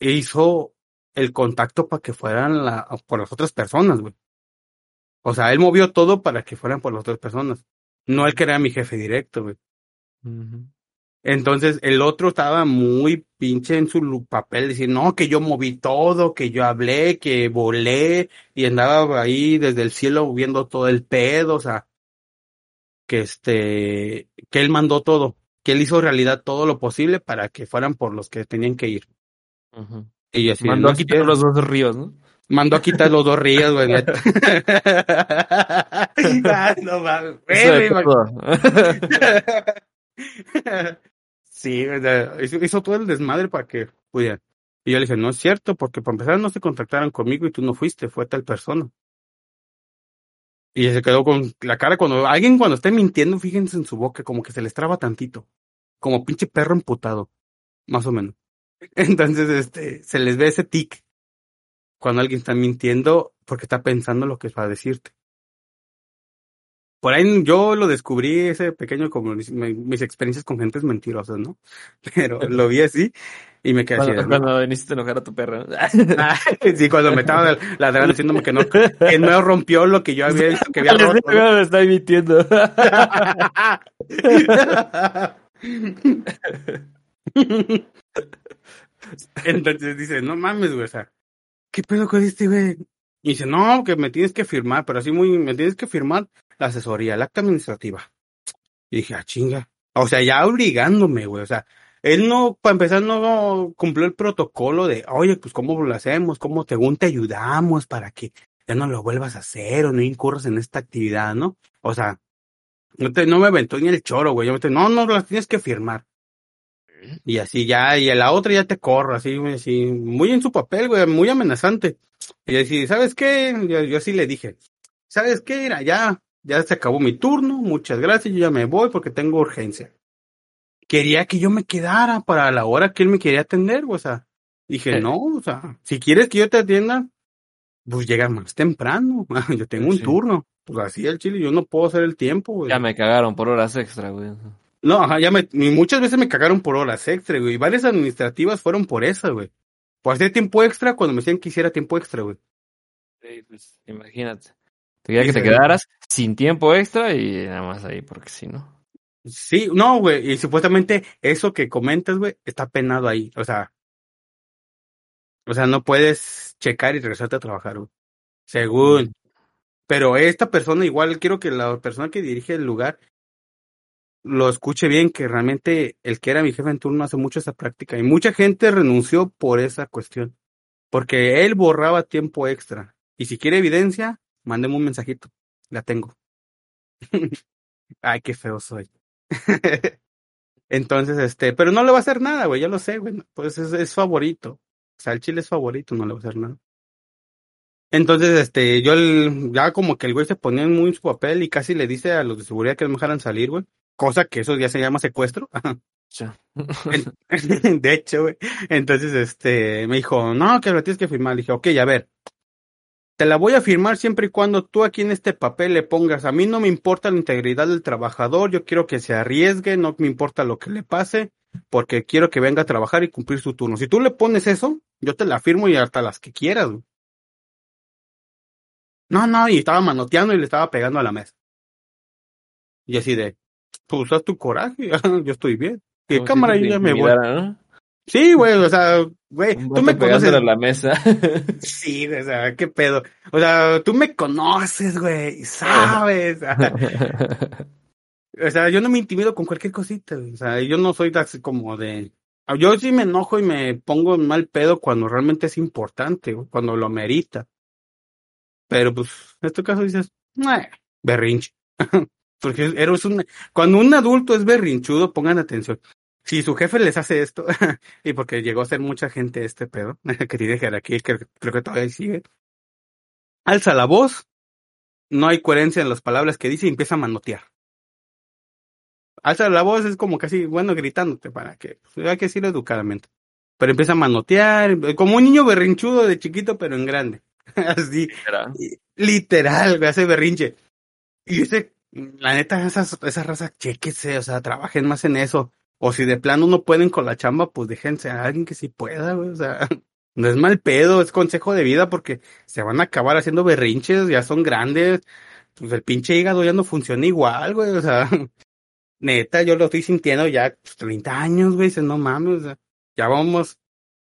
e hizo el contacto para que fueran la, por las otras personas, güey. O sea, él movió todo para que fueran por las otras personas. No el que era mi jefe directo, güey. Entonces el otro estaba muy pinche en su papel, decir, no, que yo moví todo, que yo hablé, que volé, y andaba ahí desde el cielo viendo todo el pedo, o sea, que este, que él mandó todo, que él hizo realidad todo lo posible para que fueran por los que tenían que ir. Y así, Mandó no a quitar los dos ríos, ¿no? Mandó a quitar los dos ríos, güey. *laughs* Ah, no todo. *laughs* sí, hizo todo el desmadre para que pudieran. Y yo le dije, no es cierto, porque para empezar no se contactaron conmigo y tú no fuiste, fue tal persona. Y se quedó con la cara cuando alguien cuando esté mintiendo, fíjense en su boca, como que se les traba tantito, como pinche perro emputado, más o menos. *laughs* Entonces, este, se les ve ese tic cuando alguien está mintiendo porque está pensando lo que va a decirte. Por ahí yo lo descubrí, ese pequeño, como mis experiencias con gentes mentirosas, ¿no? *laughs* Pero lo vi así y me quedé Cuando, así. ¿no? cuando viniste a enojar a tu perro. Ah, *laughs* sí, cuando me estaba ladrando diciéndome que no, que no rompió lo que yo había visto que había *laughs* roto. ¿no? me está mintiendo. Entonces dice, no mames, güey, o sea, ¿qué pedo con este, güey? Y dice, no, que me tienes que firmar, pero así muy, me tienes que firmar la asesoría, el acta administrativa. Y dije, ah, chinga. O sea, ya obligándome, güey, o sea, él no, para empezar, no cumplió el protocolo de, oye, pues, ¿cómo lo hacemos? ¿Cómo según te ayudamos para que ya no lo vuelvas a hacer o no incurras en esta actividad, ¿no? O sea, no, te, no me aventó ni el choro, güey. Yo me dije, no, no, las tienes que firmar. Y así ya, y a la otra ya te corro, así, así, muy en su papel, güey, muy amenazante. Y así, ¿sabes qué? Yo, yo sí le dije, ¿sabes qué? Mira, ya, ya se acabó mi turno, muchas gracias, yo ya me voy porque tengo urgencia. Quería que yo me quedara para la hora que él me quería atender, o sea, dije, Sí. no, o sea, si quieres que yo te atienda, pues llega más temprano, *laughs* yo tengo un Sí. turno. Pues así el chile, yo no puedo hacer el tiempo, güey. ya me cagaron por horas extra, güey. No, ajá, ya me, y muchas veces me cagaron por horas extra, güey. Y varias administrativas fueron por esa, güey. Por hacer tiempo extra cuando me decían que hiciera tiempo extra, güey. Sí, pues, imagínate. Te quería que te quedaras sin tiempo extra y nada más ahí, porque si no. Sí, no, güey. Y supuestamente eso que comentas, güey, está penado ahí. O sea, o sea, no puedes checar y regresarte a trabajar, güey. Según. Pero esta persona, igual quiero que la persona que dirige el lugar lo escuche bien, que realmente el que era mi jefe en turno hace mucho esa práctica. Y mucha gente renunció por esa cuestión. Porque él borraba tiempo extra. Y si quiere evidencia, mándeme un mensajito. La tengo. *laughs* Ay, qué feo soy. *laughs* Entonces, este, pero no le va a hacer nada, güey, ya lo sé, güey. Pues es, es favorito. O sea, el chile es favorito, no le va a hacer nada. Entonces, este, yo el- ya como que el güey se ponía muy en su papel y casi le dice a los de seguridad que no me dejaran salir, güey. Cosa que eso ya se llama secuestro. *laughs* De hecho, güey. Entonces, este, me dijo, no, que lo tienes que firmar. Le dije, ok, a ver. Te la voy a firmar siempre y cuando tú aquí en este papel le pongas, a mí no me importa la integridad del trabajador, yo quiero que se arriesgue, no me importa lo que le pase, porque quiero que venga a trabajar y cumplir su turno. Si tú le pones eso, yo te la firmo y hasta las que quieras. güey. No, no, y estaba manoteando y le estaba pegando a la mesa. Y así de, pues haz tu coraje, *laughs* yo estoy bien. Y cámara, yo ya me voy. Sí, güey, o sea, güey, tú me conoces. a la mesa. *laughs* Sí, o sea, qué pedo. O sea, tú me conoces, güey, y sabes. *laughs* o sea, yo no me intimido con cualquier cosita, güey. O sea, yo no soy así como de. Yo sí me enojo y me pongo en mal pedo cuando realmente es importante, güey, cuando lo merita. Pero pues, en este caso dices, "Nah, berrinche. *laughs* Porque eres un. Cuando un adulto es berrinchudo, pongan atención. Si su jefe les hace esto, *laughs* y porque llegó a ser mucha gente este pedo, *laughs* que tiene jerarquía, que creo que todavía sigue, alza la voz, no hay coherencia en las palabras que dice y empieza a manotear. Alza la voz es como casi, bueno, gritándote para que, pues, hay que decirlo educadamente. Pero empieza a manotear, como un niño berrinchudo de chiquito, pero en grande. *laughs* Así, Era- literal, hace berrinche. Y ese, la neta, esas, esa raza, chequese, o sea, trabajen más en eso. O si de plano no pueden con la chamba, pues déjense a alguien que sí pueda, güey, o sea, *laughs* no es mal pedo, es consejo de vida porque se van a acabar haciendo berrinches, ya son grandes, pues el pinche hígado ya no funciona igual, güey, o sea, *laughs* neta, yo lo estoy sintiendo ya pues, 30 años, güey, dices, no mames, o sea, ya vamos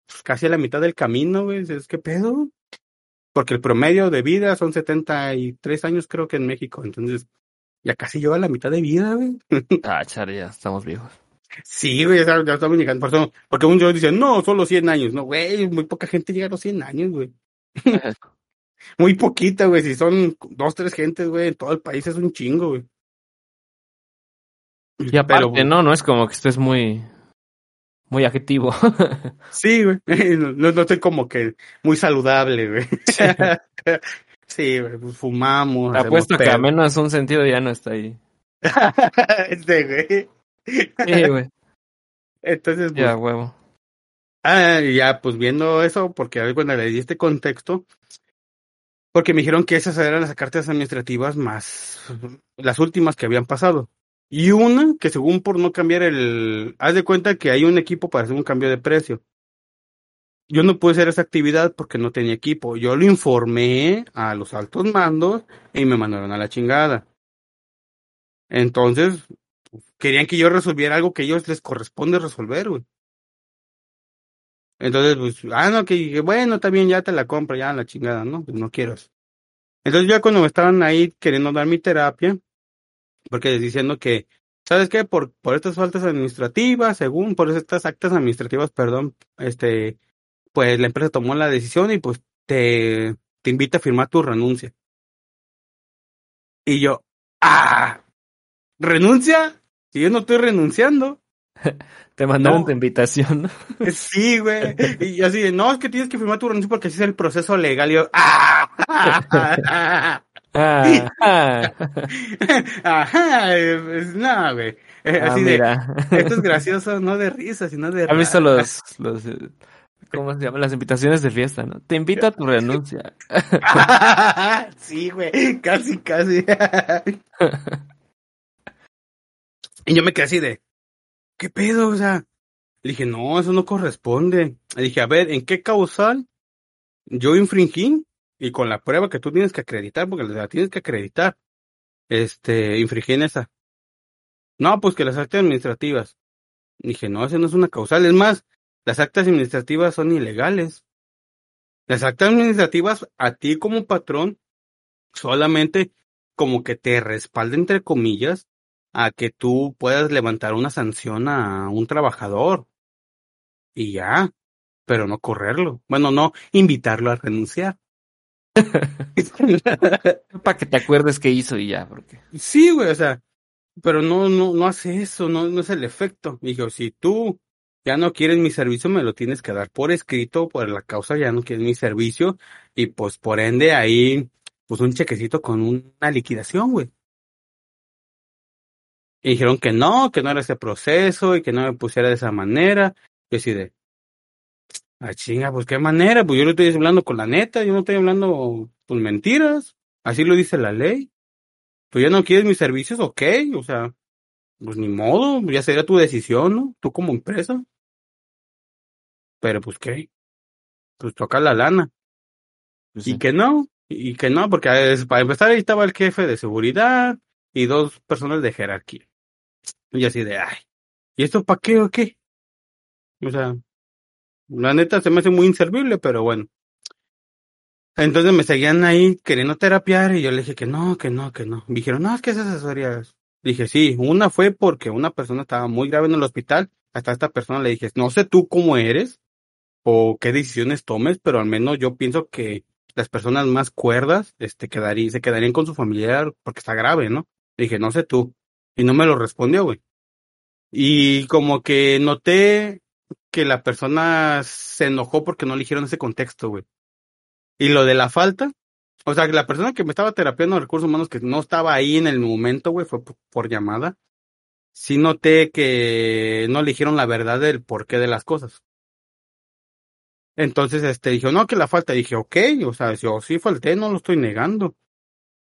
pues, casi a la mitad del camino, güey, dices, ¿qué pedo? Porque el promedio de vida son 73 años creo que en México, entonces ya casi lleva la mitad de vida, güey. *laughs* Ah, chale, ya estamos viejos. Sí, güey, ya, ya estamos llegando, por eso, porque muchos dicen, no, solo 100 años, no, güey, muy poca gente llega a los 100 años, güey. *laughs* Muy poquita, güey, si son dos, tres gentes, güey, en todo el país es un chingo, güey. Y aparte, Pero, no, no es como que estés muy, Muy adjetivo. *laughs* Sí, güey. *laughs* No, no estoy como que muy saludable, güey. Sí, güey. Pues fumamos. Te apuesto que a pedo. menos un sentido ya no está ahí. Este, güey. Sí, *laughs* güey. Entonces, pues, Ya, huevo. Ah, ya, pues viendo eso, porque a ver, cuando le di este contexto, porque me dijeron que esas eran las cartas administrativas más, las últimas que habían pasado. Y una que según por no cambiar el, haz de cuenta que hay un equipo para hacer un cambio de precio. Yo no pude hacer esa actividad porque no tenía equipo. Yo lo informé a los altos mandos y me mandaron a la chingada. Entonces, querían que yo resolviera algo que ellos les corresponde resolver, güey. Entonces, pues, ah, no, que bueno, bien, ya te la compro, ya la chingada, ¿no? Pues no quiero. Entonces ya cuando me estaban ahí queriendo dar mi terapia, porque diciendo que, ¿sabes qué? Por, por estas faltas administrativas, según, por estas actas administrativas, perdón, este, pues la empresa tomó la decisión y pues te, te invita a firmar tu renuncia. Y yo, ah, ¿renuncia? Si yo no estoy renunciando. *laughs* Te mandaron No. tu invitación. *laughs* Sí, güey. Y así, de, no, es que tienes que firmar tu renuncia porque así es el proceso legal. Y yo, ¡ah! *laughs* Ah, ah. Ajá, eh, pues, no, güey. Eh, Ah, así de, mira. esto es gracioso, no de risa, sino de ¿Has visto los, los, eh, cómo se llaman? Las invitaciones de fiesta, ¿no? Te invito a tu renuncia. sí, güey, casi, casi. Y yo me quedé así de, ¿qué pedo? O sea, le dije, no, eso no corresponde. Le dije, a ver, ¿en qué causal yo infringí? Y con la prueba que tú tienes que acreditar, porque la tienes que acreditar, este, infringí en esa. No, pues que las actas administrativas. Dije, no, esa no es una causal. Es más, las actas administrativas son ilegales. Las actas administrativas a ti como patrón solamente como que te respalda entre comillas a que tú puedas levantar una sanción a un trabajador y ya, pero no correrlo. Bueno, no invitarlo a renunciar. *laughs* Para que te acuerdes qué hizo y ya, porque. Sí, güey, o sea, pero no, no, no hace eso, no, no es el efecto. Dijo, si tú ya no quieres mi servicio, me lo tienes que dar por escrito, por la causa ya no quieres mi servicio, y pues por ende ahí, pues un chequecito con una liquidación, güey. Y dijeron que no, que no era ese proceso y que no me pusiera de esa manera. Yo así de, ah, chinga, pues qué manera, pues yo le estoy hablando con la neta, yo no estoy hablando, pues mentiras. Así lo dice la ley. Tú ya no quieres mis servicios, ok, o sea, pues ni modo, ya sería tu decisión, ¿no? Tú como empresa. Pero pues qué, pues toca la lana. pues, Y sí. que no, y que no, porque para empezar ahí estaba el jefe de seguridad y dos personas de jerarquía. Y así de, ay, ¿y esto para qué o qué? O sea, la neta se me hace muy inservible, pero bueno. Entonces me seguían ahí queriendo terapiar y yo le dije que no, que no, que no. Me dijeron, no, es que esas asesorías. Dije, sí, una fue porque una persona estaba muy grave en el hospital. Hasta esta persona le dije, no sé tú cómo eres o qué decisiones tomes, pero al menos yo pienso que las personas más cuerdas este, se quedarían con su familiar porque está grave, ¿no? Dije, no sé tú. Y no me lo respondió, güey. Y como que noté que la persona se enojó porque no le dijeron ese contexto, güey. Y lo de la falta, o sea, que la persona que me estaba terapiando recursos humanos que no estaba ahí en el momento, güey, fue por, llamada. Sí noté que no le dijeron la verdad del porqué de las cosas. Entonces, este, dijo, no, que la falta. Dije, ok, o sea, yo sí falté, no lo estoy negando.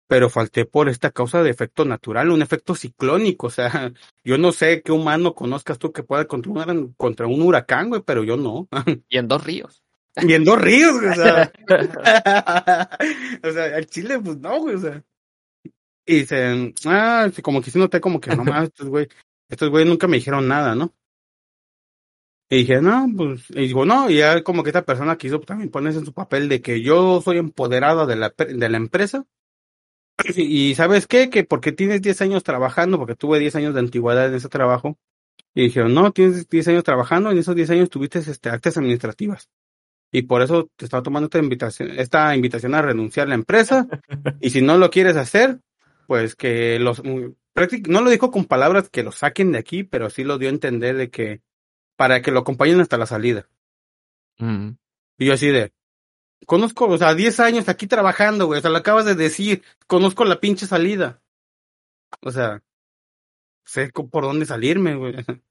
Pero falté por esta causa de efecto natural, un efecto ciclónico. O sea, *laughs* yo no sé qué humano conozcas tú que pueda contra un, contra un huracán, güey, pero yo no. *laughs* Y en dos ríos. Y en dos ríos, güey, o sea. *laughs* o sea, al Chile, pues no, güey, o sea. Y dicen, ah, como que sí noté como que no más, estos güey, estos güey nunca me dijeron nada, ¿no? Y dije, no, pues, y digo, no, y ya como que esta persona quiso también ponerse en su papel de que yo soy empoderado de la, de la empresa. Y, y ¿sabes qué? Que porque tienes 10 años trabajando, porque tuve 10 años de antigüedad en ese trabajo. Y dijeron, no, tienes 10 años trabajando, y en esos 10 años tuviste este, actas administrativas. Y por eso te estaba tomando esta invitación, esta invitación a renunciar a la empresa. *laughs* y si no lo quieres hacer, pues que los, no lo dijo con palabras que lo saquen de aquí, pero sí lo dio a entender de que, para que lo acompañen hasta la salida. Mm. Y yo así de, conozco, o sea, 10 años aquí trabajando, güey, o sea, lo acabas de decir, conozco la pinche salida. O sea, sé por dónde salirme, güey. *laughs*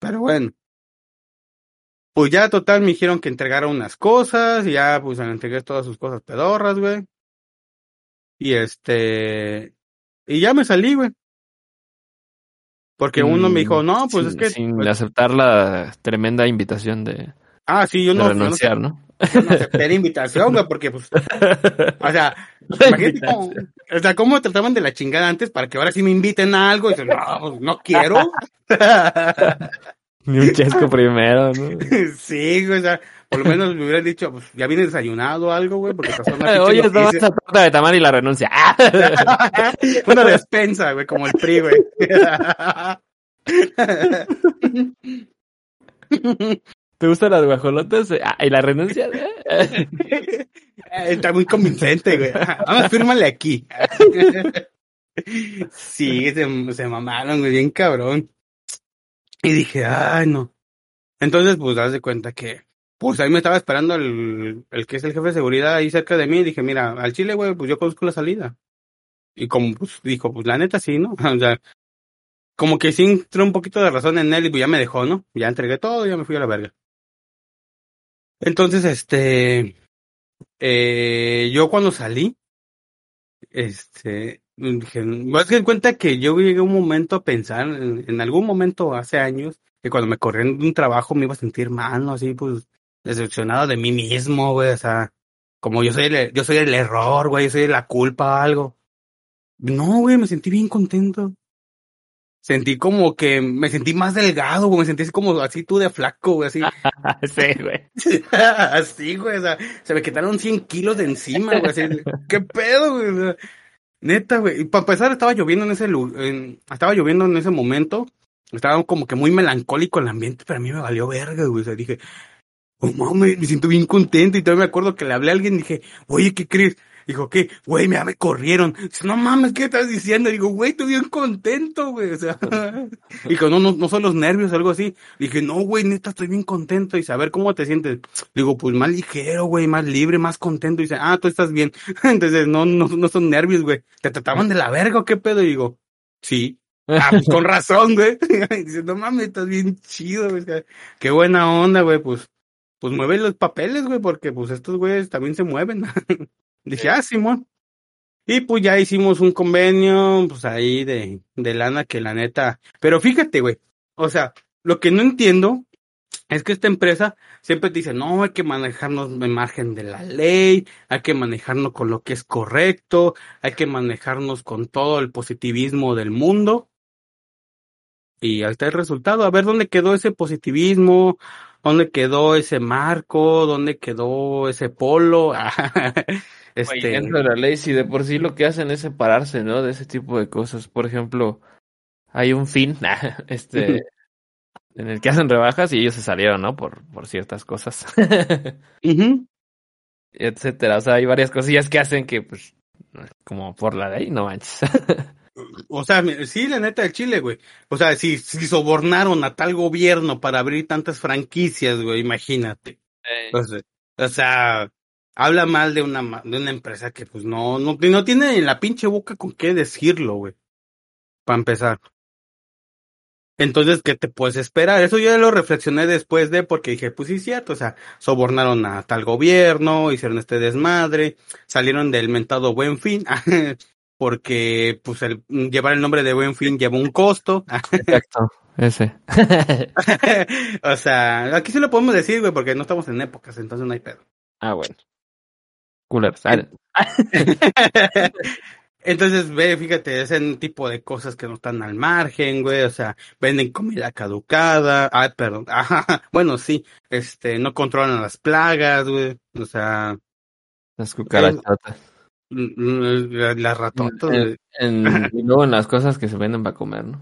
Pero bueno. Pues ya total me dijeron que entregara unas cosas, y ya pues entregué todas sus cosas pedorras, güey. Y este, y ya me salí, güey. Porque uno me dijo, no, pues sin, es que, Sin pues, aceptar la tremenda invitación de, ah, sí, yo de no, no renunciar, ¿no? Yo no acepté la invitación, güey, porque pues, o sea, *laughs* imagínate cómo, o sea, cómo trataban de la chingada antes para que ahora sí me inviten a algo y dicen, *laughs* no, pues, no quiero. Ni un chesco primero, ¿no? *laughs* sí, güey, o sea, por lo menos me hubieran dicho, pues, ya vienes desayunado o algo, güey, porque estás una Oye, estaba noticia. esa torta de tamal y la renuncia. una despensa, güey, como el PRI, güey. ¿Te gustan las guajolotas? Ah, ¿Y la renuncia? *laughs* Está muy convincente, güey. Vamos, fírmale aquí. *laughs* Sí, se, se mamaron, güey, bien cabrón. Y dije, ay, no. Entonces, pues, haz de cuenta que, pues, ahí me estaba esperando el, el que es el jefe de seguridad ahí cerca de mí. Y dije, mira, al Chile, güey, pues yo conozco la salida. Y como, pues, dijo, pues, la neta sí, ¿no? *laughs* O sea, como que sí entró un poquito de razón en él y pues ya me dejó, ¿no? Ya entregué todo, ya me fui a la verga. Entonces, este, eh, yo cuando salí, este, dije, vas a dar cuenta que yo llegué un momento a pensar, en, en algún momento hace años, que cuando me corrían de un trabajo me iba a sentir mal, ¿no? Así, pues, decepcionado de mí mismo, güey, o sea, como yo soy el, yo soy el error, güey, yo soy la culpa o algo. No, güey, me sentí bien contento. Sentí como que me sentí más delgado, güey, me sentí así como así tú de flaco, güey, así. *laughs* sí, güey. *laughs* así, güey, o sea, se me quitaron 100 kilos de encima, güey, así, ¿qué pedo, güey? O sea, neta, güey, y para empezar estaba lloviendo en ese, en- estaba lloviendo en ese momento, estaba como que muy melancólico el ambiente, pero a mí me valió verga, güey, o sea, dije, oh mames, me siento bien contento, y todavía me acuerdo que le hablé a alguien y dije, oye, ¿qué crees? Dijo, ¿qué? Güey, me corrieron. Dice, no mames, ¿qué estás diciendo? Digo, güey, estoy bien contento, güey. O sea, *laughs* dijo, no, no, no son los nervios algo así. Dije, no, güey, neta, estoy bien contento. Dice, a ver, ¿cómo te sientes? Digo, pues más ligero, güey, más libre, más contento. Dice, ah, tú estás bien. *laughs* Entonces, no, no, no son nervios, güey. ¿Te trataban de la verga o qué pedo? Y digo, sí. Ah, pues con *laughs* razón, güey. Dice, no mames, estás bien chido, güey. Qué buena onda, güey, pues. Pues mueve los papeles, güey, porque pues estos güeyes también se mueven. Dije, ah, Simón. Y pues ya hicimos un convenio, pues ahí de, de lana que la neta. Pero fíjate, güey. O sea, lo que no entiendo es que esta empresa siempre te dice, no, hay que manejarnos en margen de la ley, hay que manejarnos con lo que es correcto, hay que manejarnos con todo el positivismo del mundo. Y ahí está el resultado. A ver dónde quedó ese positivismo, dónde quedó ese marco, dónde quedó ese polo. *laughs* Este, dentro de la ley, si de por sí lo que hacen es separarse, ¿no? De ese tipo de cosas. Por ejemplo, hay un fin, *laughs* este, en el que hacen rebajas y ellos se salieron, ¿no? Por, por ciertas cosas, *laughs* ujú. etcétera. O sea, hay varias cosillas que hacen que, pues, como por la ley, no manches. *laughs* O sea, sí, la neta del Chile, güey. O sea, si, si sobornaron a tal gobierno para abrir tantas franquicias, güey, imagínate. O sea, o sea, habla mal de una, de una empresa que pues no, no, no tiene en la pinche boca con qué decirlo, güey. Para empezar. Entonces, ¿qué te puedes esperar? Eso yo ya lo reflexioné después de, porque dije, pues sí, es cierto, o sea, sobornaron a tal gobierno, hicieron este desmadre, salieron del mentado Buen Fin, *laughs* porque pues el llevar el nombre de Buen Fin lleva un costo. Exacto, ese. *laughs* o sea, aquí sí lo podemos decir, güey, porque no estamos en épocas, entonces no hay pedo. ah, bueno. Ah, *laughs* Entonces, ve, fíjate, ese tipo de cosas que no están al margen, güey, o sea, venden comida caducada, ah, perdón, *laughs* ajá, bueno, sí, este, no controlan las plagas, güey, o sea, las cucarachotas. mm, las ratotas, En- *laughs* y luego en las cosas que se venden para comer, ¿no?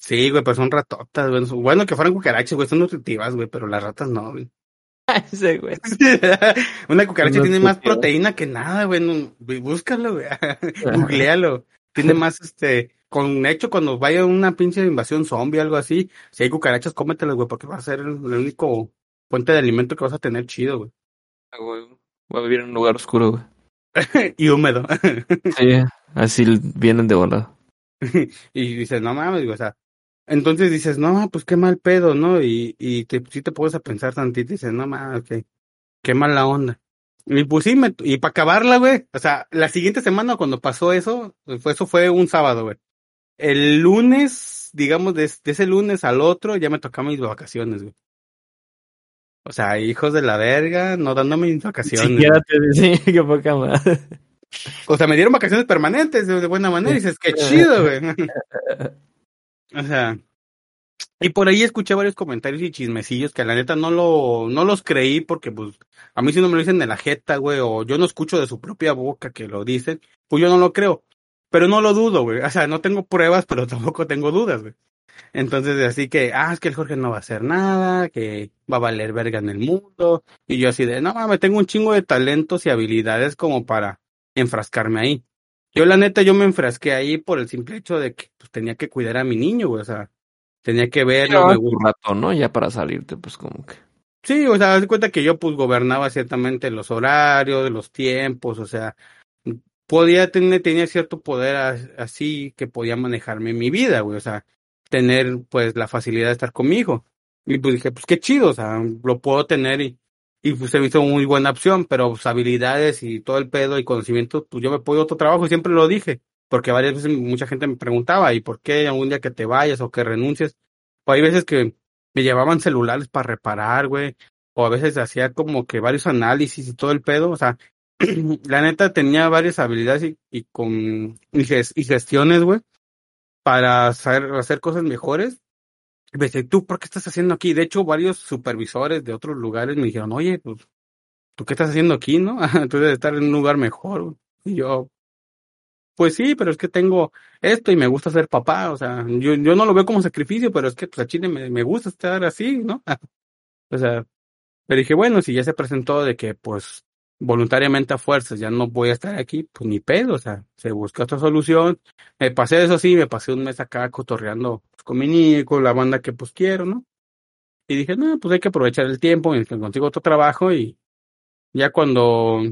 Sí, güey, pues son ratotas, güey. Bueno, que fueran cucarachas, güey, son nutritivas, güey, pero las ratas no, güey. *laughs* ese, güey. *laughs* Una cucaracha tiene más proteína que nada, güey. No, búscalo, güey. *laughs* Googlealo. Tiene más, este, con hecho, cuando vaya una pinche invasión zombie o algo así, si hay cucarachas, cómetelas, güey, porque va a ser el, el único fuente de alimento que vas a tener chido, güey. Ah, güey, Voy a vivir en un lugar oscuro, güey. y húmedo. Sí, así vienen de volada. y dices, no mames, güey, o sea, entonces dices, no, pues qué mal pedo, ¿no? Y, y te, sí te puedes a pensar tantito y dices, no mames, qué, qué mala onda. Y pues sí, me, y para acabarla, güey, o sea, la siguiente semana cuando pasó eso, fue, eso fue un sábado, güey. El lunes, digamos, de, de ese lunes al otro, ya me tocaban mis vacaciones, güey. O sea, hijos de la verga, no dándome mis vacaciones. Siquiera te decía *laughs* qué poca madre. O sea, me dieron vacaciones permanentes de, de buena manera y dices, qué *laughs* chido, güey. *laughs* o sea, y por ahí escuché varios comentarios y chismecillos que la neta no lo, no los creí porque pues a mí si no me lo dicen de la jeta, güey, o yo no escucho de su propia boca que lo dicen, pues yo no lo creo. Pero no lo dudo, güey. O sea, no tengo pruebas, *laughs* pero tampoco tengo dudas, güey. Entonces, así que, ah, es que el Jorge no va a hacer nada, que va a valer verga en el mundo. Y yo así de, no mames, tengo un chingo de talentos y habilidades como para enfrascarme ahí. Yo la neta, yo me enfrasqué ahí por el simple hecho de que pues, tenía que cuidar a mi niño, güey. O sea, tenía que verlo. me un rato, ¿no? Ya para salirte, pues como que. Sí, o sea, de cuenta que yo pues gobernaba ciertamente los horarios, los tiempos, o sea, podía tener, tenía cierto poder as- así que podía manejarme mi vida, güey, o sea, tener pues la facilidad de estar con mi hijo. Y pues dije, pues qué chido, o sea, lo puedo tener y, y pues se me hizo muy buena opción, pero pues, habilidades y todo el pedo y conocimiento, pues yo me puedo otro trabajo y siempre lo dije, porque varias veces mucha gente me preguntaba, ¿y por qué algún día que te vayas o que renuncies? O hay veces que me llevaban celulares para reparar, güey, o a veces hacía como que varios análisis y todo el pedo, o sea, *clears throat* la neta tenía varias habilidades y, y con y, y gestiones, güey, para hacer, hacer cosas mejores. Y me dice, ¿tú por qué estás haciendo aquí? De hecho, varios supervisores de otros lugares me dijeron, oye, pues, ¿tú qué estás haciendo aquí, no? *laughs* Tú debes estar en un lugar mejor. güey". Y yo, pues sí, pero es que tengo esto y me gusta ser papá, o sea, yo, yo no lo veo como sacrificio, pero es que pues a Chile me, me gusta estar así, ¿no? *laughs* o sea, pero dije, bueno, si ya se presentó de que pues voluntariamente a fuerzas ya no voy a estar aquí, pues ni pedo, o sea, se busca otra solución. Me pasé eso sí, me pasé un mes acá cotorreando con mi niño, con la banda que pues quiero, ¿no? Y dije, no, pues hay que aprovechar el tiempo, y que consigo otro trabajo y ya cuando,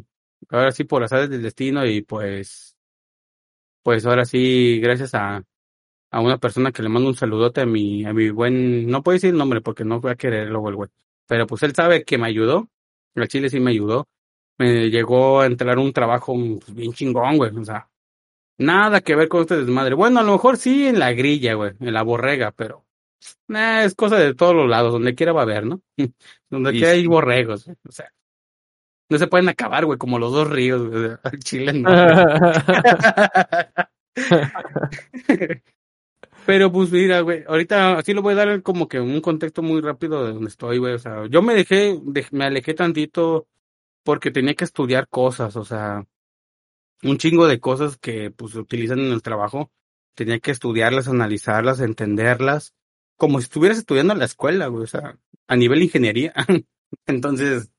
ahora sí por azares del destino y pues pues ahora sí, gracias a, a una persona que le mando un saludote a mi, a mi buen, no puedo decir el nombre porque no voy a quererlo, el güey, pero pues él sabe que me ayudó, el Chile sí me ayudó, me llegó a entrar un trabajo pues, bien chingón, güey, o sea, nada que ver con este desmadre. Bueno, a lo mejor sí en la grilla, güey, en la borrega, pero nah, es cosa de todos los lados, donde quiera va a haber, ¿no? *laughs* donde quiera hay borregos, güey, o sea. No se pueden acabar, güey, como los dos ríos, güey. Al Chile no. *laughs* Pero pues mira, güey, ahorita así lo voy a dar como que un contexto muy rápido de donde estoy, güey. O sea, yo me dejé, de- me alejé tantito porque tenía que estudiar cosas, o sea, un chingo de cosas que pues se utilizan en el trabajo. Tenía que estudiarlas, analizarlas, entenderlas, como si estuvieras estudiando en la escuela, güey, o sea, a nivel ingeniería. *laughs* Entonces,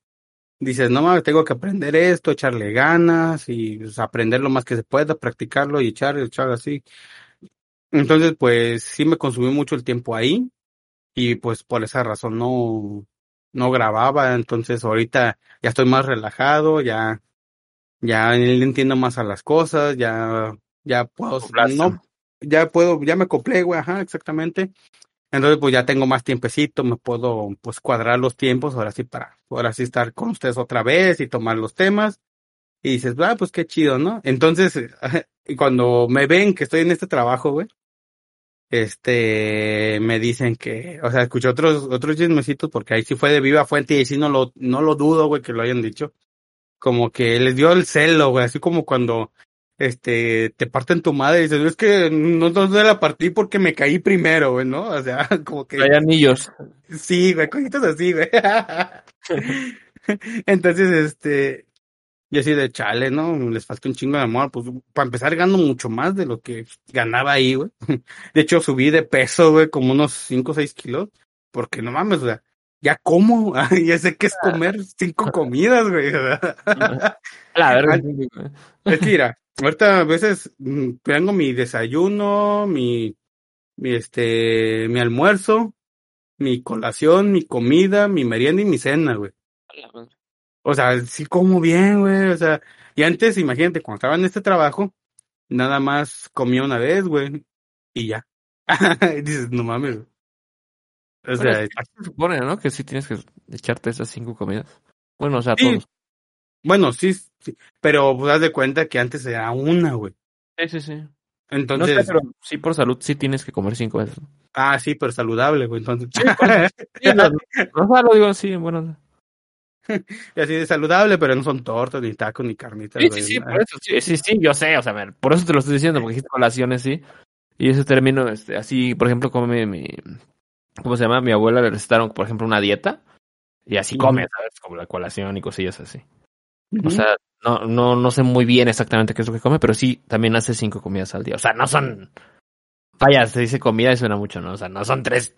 dices, no mames, tengo que aprender esto, echarle ganas y pues, aprender lo más que se pueda, practicarlo y echar, echar así. Entonces, pues sí me consumió mucho el tiempo ahí y pues por esa razón no, no grababa. Entonces ahorita ya estoy más relajado, ya, ya entiendo más a las cosas, ya, ya puedo, Acoplaste. no, ya puedo, ya me acoplé, güey, ajá, exactamente. Entonces, pues ya tengo más tiempecito, me puedo pues cuadrar los tiempos, ahora sí para, ahora sí estar con ustedes otra vez y tomar los temas. Y dices, ah, pues qué chido, ¿no? Entonces, *laughs* y cuando me ven que estoy en este trabajo, güey, este, me dicen que, o sea, escuché otros, otros chismecitos porque ahí sí fue de viva fuente y ahí sí no lo, no lo dudo, güey, que lo hayan dicho. Como que les dio el celo, güey, así como cuando, este, te parten tu madre y dices, es que no, no la partí porque me caí primero, güey, ¿no? O sea, *laughs* como que. Hay anillos. Sí, güey, cositas así, güey. *laughs* Entonces, este, yo así de chale, ¿no? Les falta un chingo de amor. Pues, para empezar, gano mucho más de lo que ganaba ahí, güey. *laughs* De hecho, subí de peso, güey, como unos 5 o 6 kilos. Porque no mames, o sea, ya como, *laughs* ya sé que es comer cinco comidas, güey. *laughs* La verga. Es que mira, Ahorita a veces mm, tengo mi desayuno, mi, mi este, mi almuerzo, mi colación, mi comida, mi merienda y mi cena, güey. O sea, sí como bien, güey. O sea, y antes, imagínate, cuando estaba en este trabajo, nada más comía una vez, güey. Y ya. *laughs* Y dices, no mames. O sea, que se supone, ¿no? Que sí tienes que echarte esas cinco comidas. Bueno, o sea, Sí. todos. bueno, sí, sí. Pero pues haz de cuenta que antes era una, güey. Sí, sí, sí. No Entonces, sé, pero sí por salud sí tienes que comer cinco veces. ¿no? ah, sí, pero saludable, güey. Entonces, Sí, no, no, o sea, lo digo así, bueno. y así de saludable, pero no son tortas, ni tacos, ni carnitas, Sí, güey. sí, sí, por eso, sí, sí, sí, yo sé, o sea, a ver, por eso te lo estoy diciendo, porque dijiste colaciones, sí. Y ese término, este, así, por ejemplo, come mi, ¿cómo se llama? Mi abuela le recetaron, por ejemplo, una dieta, y así come, ¿sabes? Como la colación y cosillas así. O sea, no, no, no sé muy bien exactamente qué es lo que come, pero sí, también hace cinco comidas al día. O sea, no son, vaya, se dice comida y suena mucho, ¿no? O sea, no son tres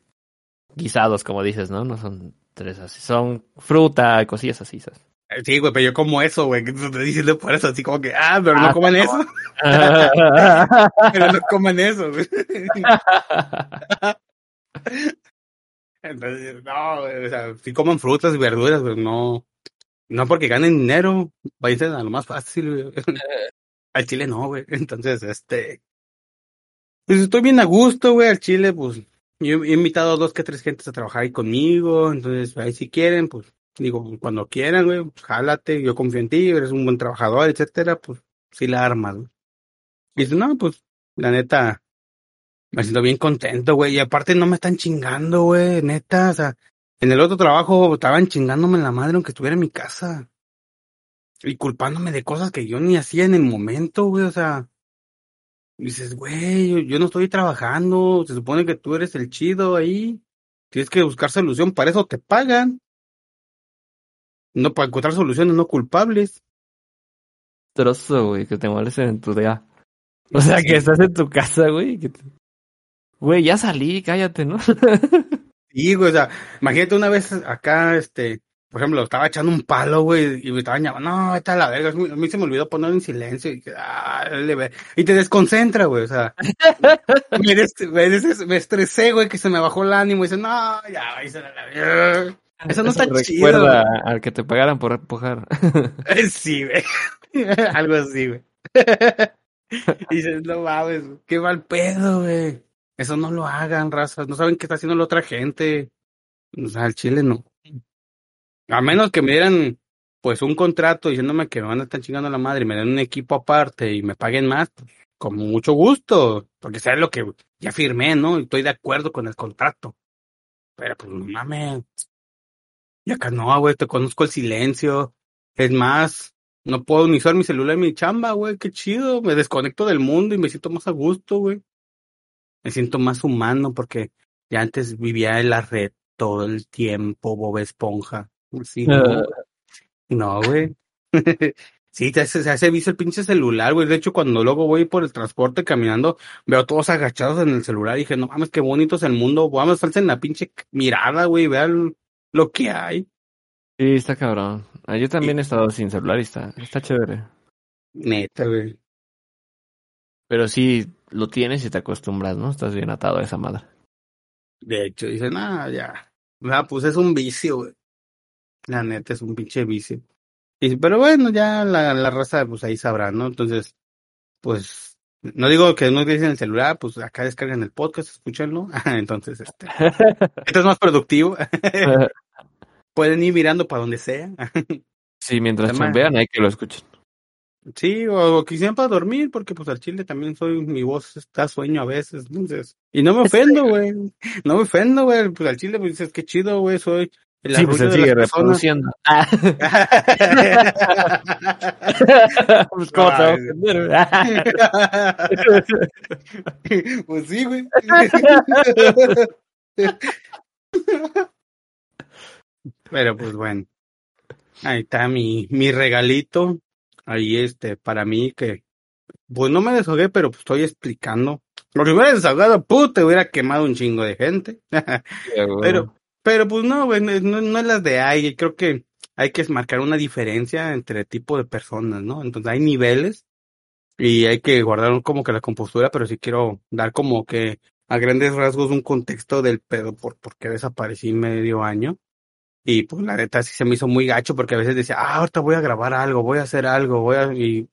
guisados, como dices, ¿no? No son tres así, son fruta y cosillas así, ¿sabes? Sí, güey, pero yo como eso, güey. que te estoy diciendo por eso, así como que, ah, pero no Ah, coman eso. *laughs* *laughs* pero no coman eso, güey. *laughs* Entonces, no, o sea, sí coman frutas y verduras, pero no, no porque ganen dinero, vayan a lo más fácil, güey. *laughs* Al chile no, güey. Entonces, este, pues estoy bien a gusto, güey, al chile, pues, yo he invitado a dos que tres gentes a trabajar ahí conmigo, entonces, ahí si quieren, pues, digo, cuando quieran, güey, pues, jálate, yo confío en ti, eres un buen trabajador, etcétera, pues, sí la armas, güey. Y dice, no, pues, la neta, me siento bien contento, güey. Y aparte no me están chingando, güey, neta. O sea, en el otro trabajo estaban chingándome en la madre aunque estuviera en mi casa. Y culpándome de cosas que yo ni hacía en el momento, güey. O sea, dices, güey, yo, yo no estoy trabajando. Se supone que tú eres el chido ahí. Tienes que buscar solución. Para eso te pagan. No para encontrar soluciones no culpables. Trozo, güey, que te molesten en tu día. O sea, que estás en tu casa, güey. y que te- Güey, ya salí, cállate, ¿no? *laughs* Sí, güey, o sea, imagínate una vez acá, este, por ejemplo, estaba echando un palo, güey, y me estaba llamando, no, está la verga, a mí se me olvidó poner en silencio, y, que, ah, y te desconcentra, güey, o sea, *laughs* me, des- me des- me estresé, güey, que se me bajó el ánimo, y dice, no, ya, la verga. Eso no está me chido. recuerda al que te pagaran por empujar. güey. *laughs* Sí, güey, algo así, güey. y dices, no mames, qué mal pedo, güey. Eso no lo hagan, razas, no saben qué está haciendo la otra gente. O sea, al chile no. A menos que me dieran, pues, un contrato diciéndome que me van a estar chingando la madre y me den un equipo aparte y me paguen más, pues, con mucho gusto. Porque sé lo que ya firmé, ¿no? Y estoy de acuerdo con el contrato. Pero, pues, no mames. Y acá no, güey, te conozco el silencio. Es más, no puedo ni usar mi celular en mi chamba, güey, qué chido. Me desconecto del mundo y me siento más a gusto, güey. Me siento más humano porque ya antes vivía en la red todo el tiempo, Bob Esponja. Sí, no, no, güey. *laughs* Sí, te hace, se hace vicio el pinche celular, güey. De hecho, cuando luego voy por el transporte caminando, veo todos agachados en el celular y dije, no mames, qué bonito es el mundo. Vamos a en la pinche mirada, güey, vean lo que hay. Sí, está cabrón. Ah, Yo también he estado sin celular y está, está chévere. Neta, güey. Pero sí, lo tienes y te acostumbras, ¿no? Estás bien atado a esa madre. De hecho, dice, nah, ya. Ah, pues es un vicio, güey. La neta es un pinche vicio. Y, pero bueno, ya la, la raza, pues ahí sabrá, ¿no? Entonces, pues, no digo que no utilicen el celular, pues acá descargan el podcast, escúchenlo. *laughs* Entonces, este, *laughs* esto es más productivo. *laughs* Pueden ir mirando para donde sea. Sí, mientras chambean hay que lo escuchen. Sí, o, o quisieran para dormir, porque pues al chile también soy, mi voz está sueño a veces, entonces. Y no me ofendo, güey. No me ofendo, güey. Pues al chile, pues dices, qué chido, güey, soy el Sí, pues se sigue reproduciendo. Ah, *laughs* pues cómo te a *laughs* pues sí, güey. *laughs* Pero pues bueno. Ahí está mi, mi regalito. Ahí este, para mí que, pues no me desahogué, pero pues estoy explicando. Lo que hubiera desahogado, puta, hubiera quemado un chingo de gente. *laughs* Pero, pero pues no, güey, no, no no es las de ahí. Creo que hay que marcar una diferencia entre tipo de personas, ¿no? Entonces hay niveles y hay que guardar como que la compostura, pero sí quiero dar como que a grandes rasgos un contexto del pedo por, por qué desaparecí medio año. Y pues la neta sí se me hizo muy gacho porque a veces decía, ah, ahorita voy a grabar algo, voy a hacer algo, voy a... Y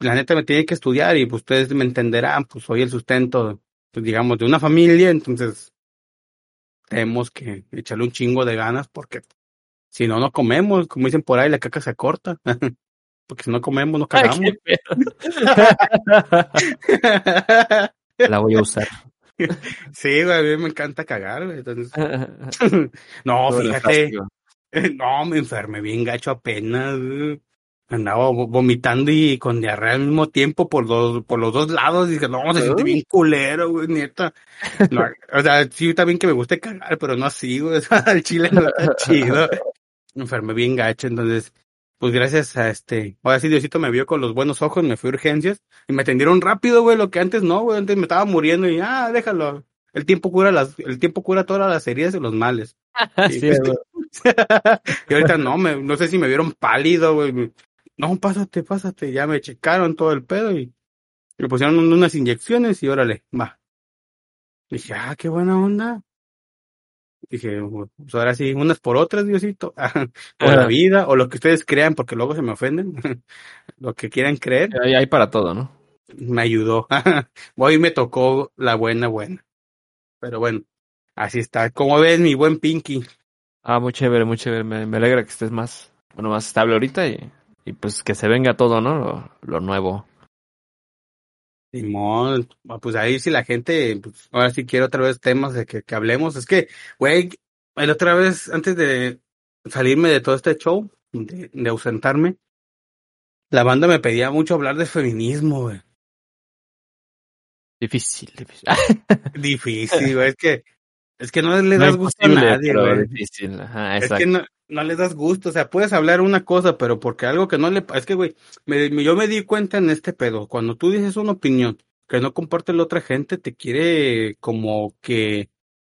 la neta me tiene que estudiar y pues ustedes me entenderán, pues soy el sustento, pues digamos, de una familia, entonces tenemos que echarle un chingo de ganas porque si no, no comemos, como dicen por ahí, la caca se corta. *laughs* porque si no comemos, no cagamos. *laughs* la voy a usar. Sí, güey, a mí me encanta cagar, güey. Entonces... *laughs* *laughs* no, fíjate. *laughs* No, me enfermé bien gacho apenas. Andaba vomitando y con diarrea al mismo tiempo por los, por los dos lados. Dije, no, se siente bien culero, güey, neta. o sea, sí, también que me guste cagar, pero no así, güey. el chile no está chido. Me enfermé bien gacho, entonces pues gracias a este, ahora sí Diosito me vio con los buenos ojos, me fui a urgencias y me atendieron rápido, güey, lo que antes no, güey, antes me estaba muriendo y ah, déjalo. El tiempo cura las, el tiempo cura todas las heridas y los males. *laughs* y, pues, *laughs* y ahorita no, me, no sé si me vieron pálido, güey. No, pásate, pásate, ya me checaron todo el pedo y me pusieron unas inyecciones y órale, va. dije, ah, qué buena onda. Dije, pues ahora sí, unas por otras, Diosito, *laughs* por la vida, o lo que ustedes crean, porque luego se me ofenden, *laughs* lo que quieran creer. Ahí hay para todo, ¿no? Me ayudó. *laughs* Hoy me tocó la buena, buena. Pero bueno, así está. Como ves, mi buen Pinky. Ah, muy chévere, muy chévere. Me, alegra que estés más, bueno, más estable ahorita y, y pues que se venga todo, ¿no? Lo, lo nuevo. Simón, pues ahí si la gente, pues ahora sí quiero otra vez temas de que, que hablemos. Es que, güey, la otra vez, antes de salirme de todo este show, de, de ausentarme, la banda me pedía mucho hablar de feminismo, güey. Difícil, difícil. *laughs* difícil, güey. Es que, es que no le das gusto a nadie, güey. Difícil. Ajá, es que no, no le das gusto, o sea, puedes hablar una cosa, pero porque algo que no le... Es que, güey, me, yo me di cuenta en este pedo, cuando tú dices una opinión que no comparte la otra gente, te quiere como que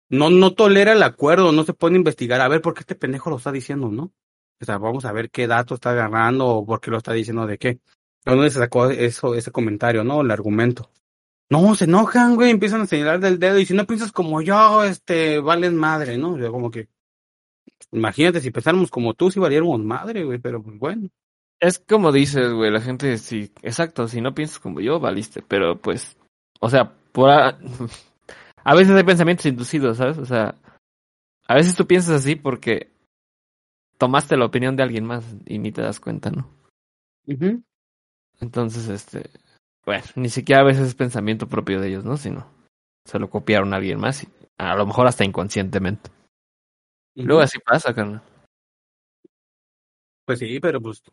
no, no tolera el acuerdo, no se pone a investigar, a ver por qué este pendejo lo está diciendo, ¿no? O sea, vamos a ver qué dato está agarrando o por qué lo está diciendo de qué. ¿Dónde se sacó eso, ese comentario, no? El argumento. No, se enojan, güey, empiezan a señalar del dedo y si no piensas como yo, este, valen madre, ¿no? Yo como que, Imagínate si pensáramos como tú, si valiéramos madre, güey, pero pues bueno. Es como dices, güey, la gente, sí, exacto, si no piensas como yo, valiste, pero pues, o sea, por a... *laughs* a veces hay pensamientos inducidos, ¿sabes? O sea, a veces tú piensas así porque tomaste la opinión de alguien más y ni te das cuenta, ¿no? Entonces, este, bueno, ni siquiera a veces es pensamiento propio de ellos, ¿no? Sino se lo copiaron a alguien más y a lo mejor hasta inconscientemente. Luego así pasa, carnal. Pues sí, pero pues,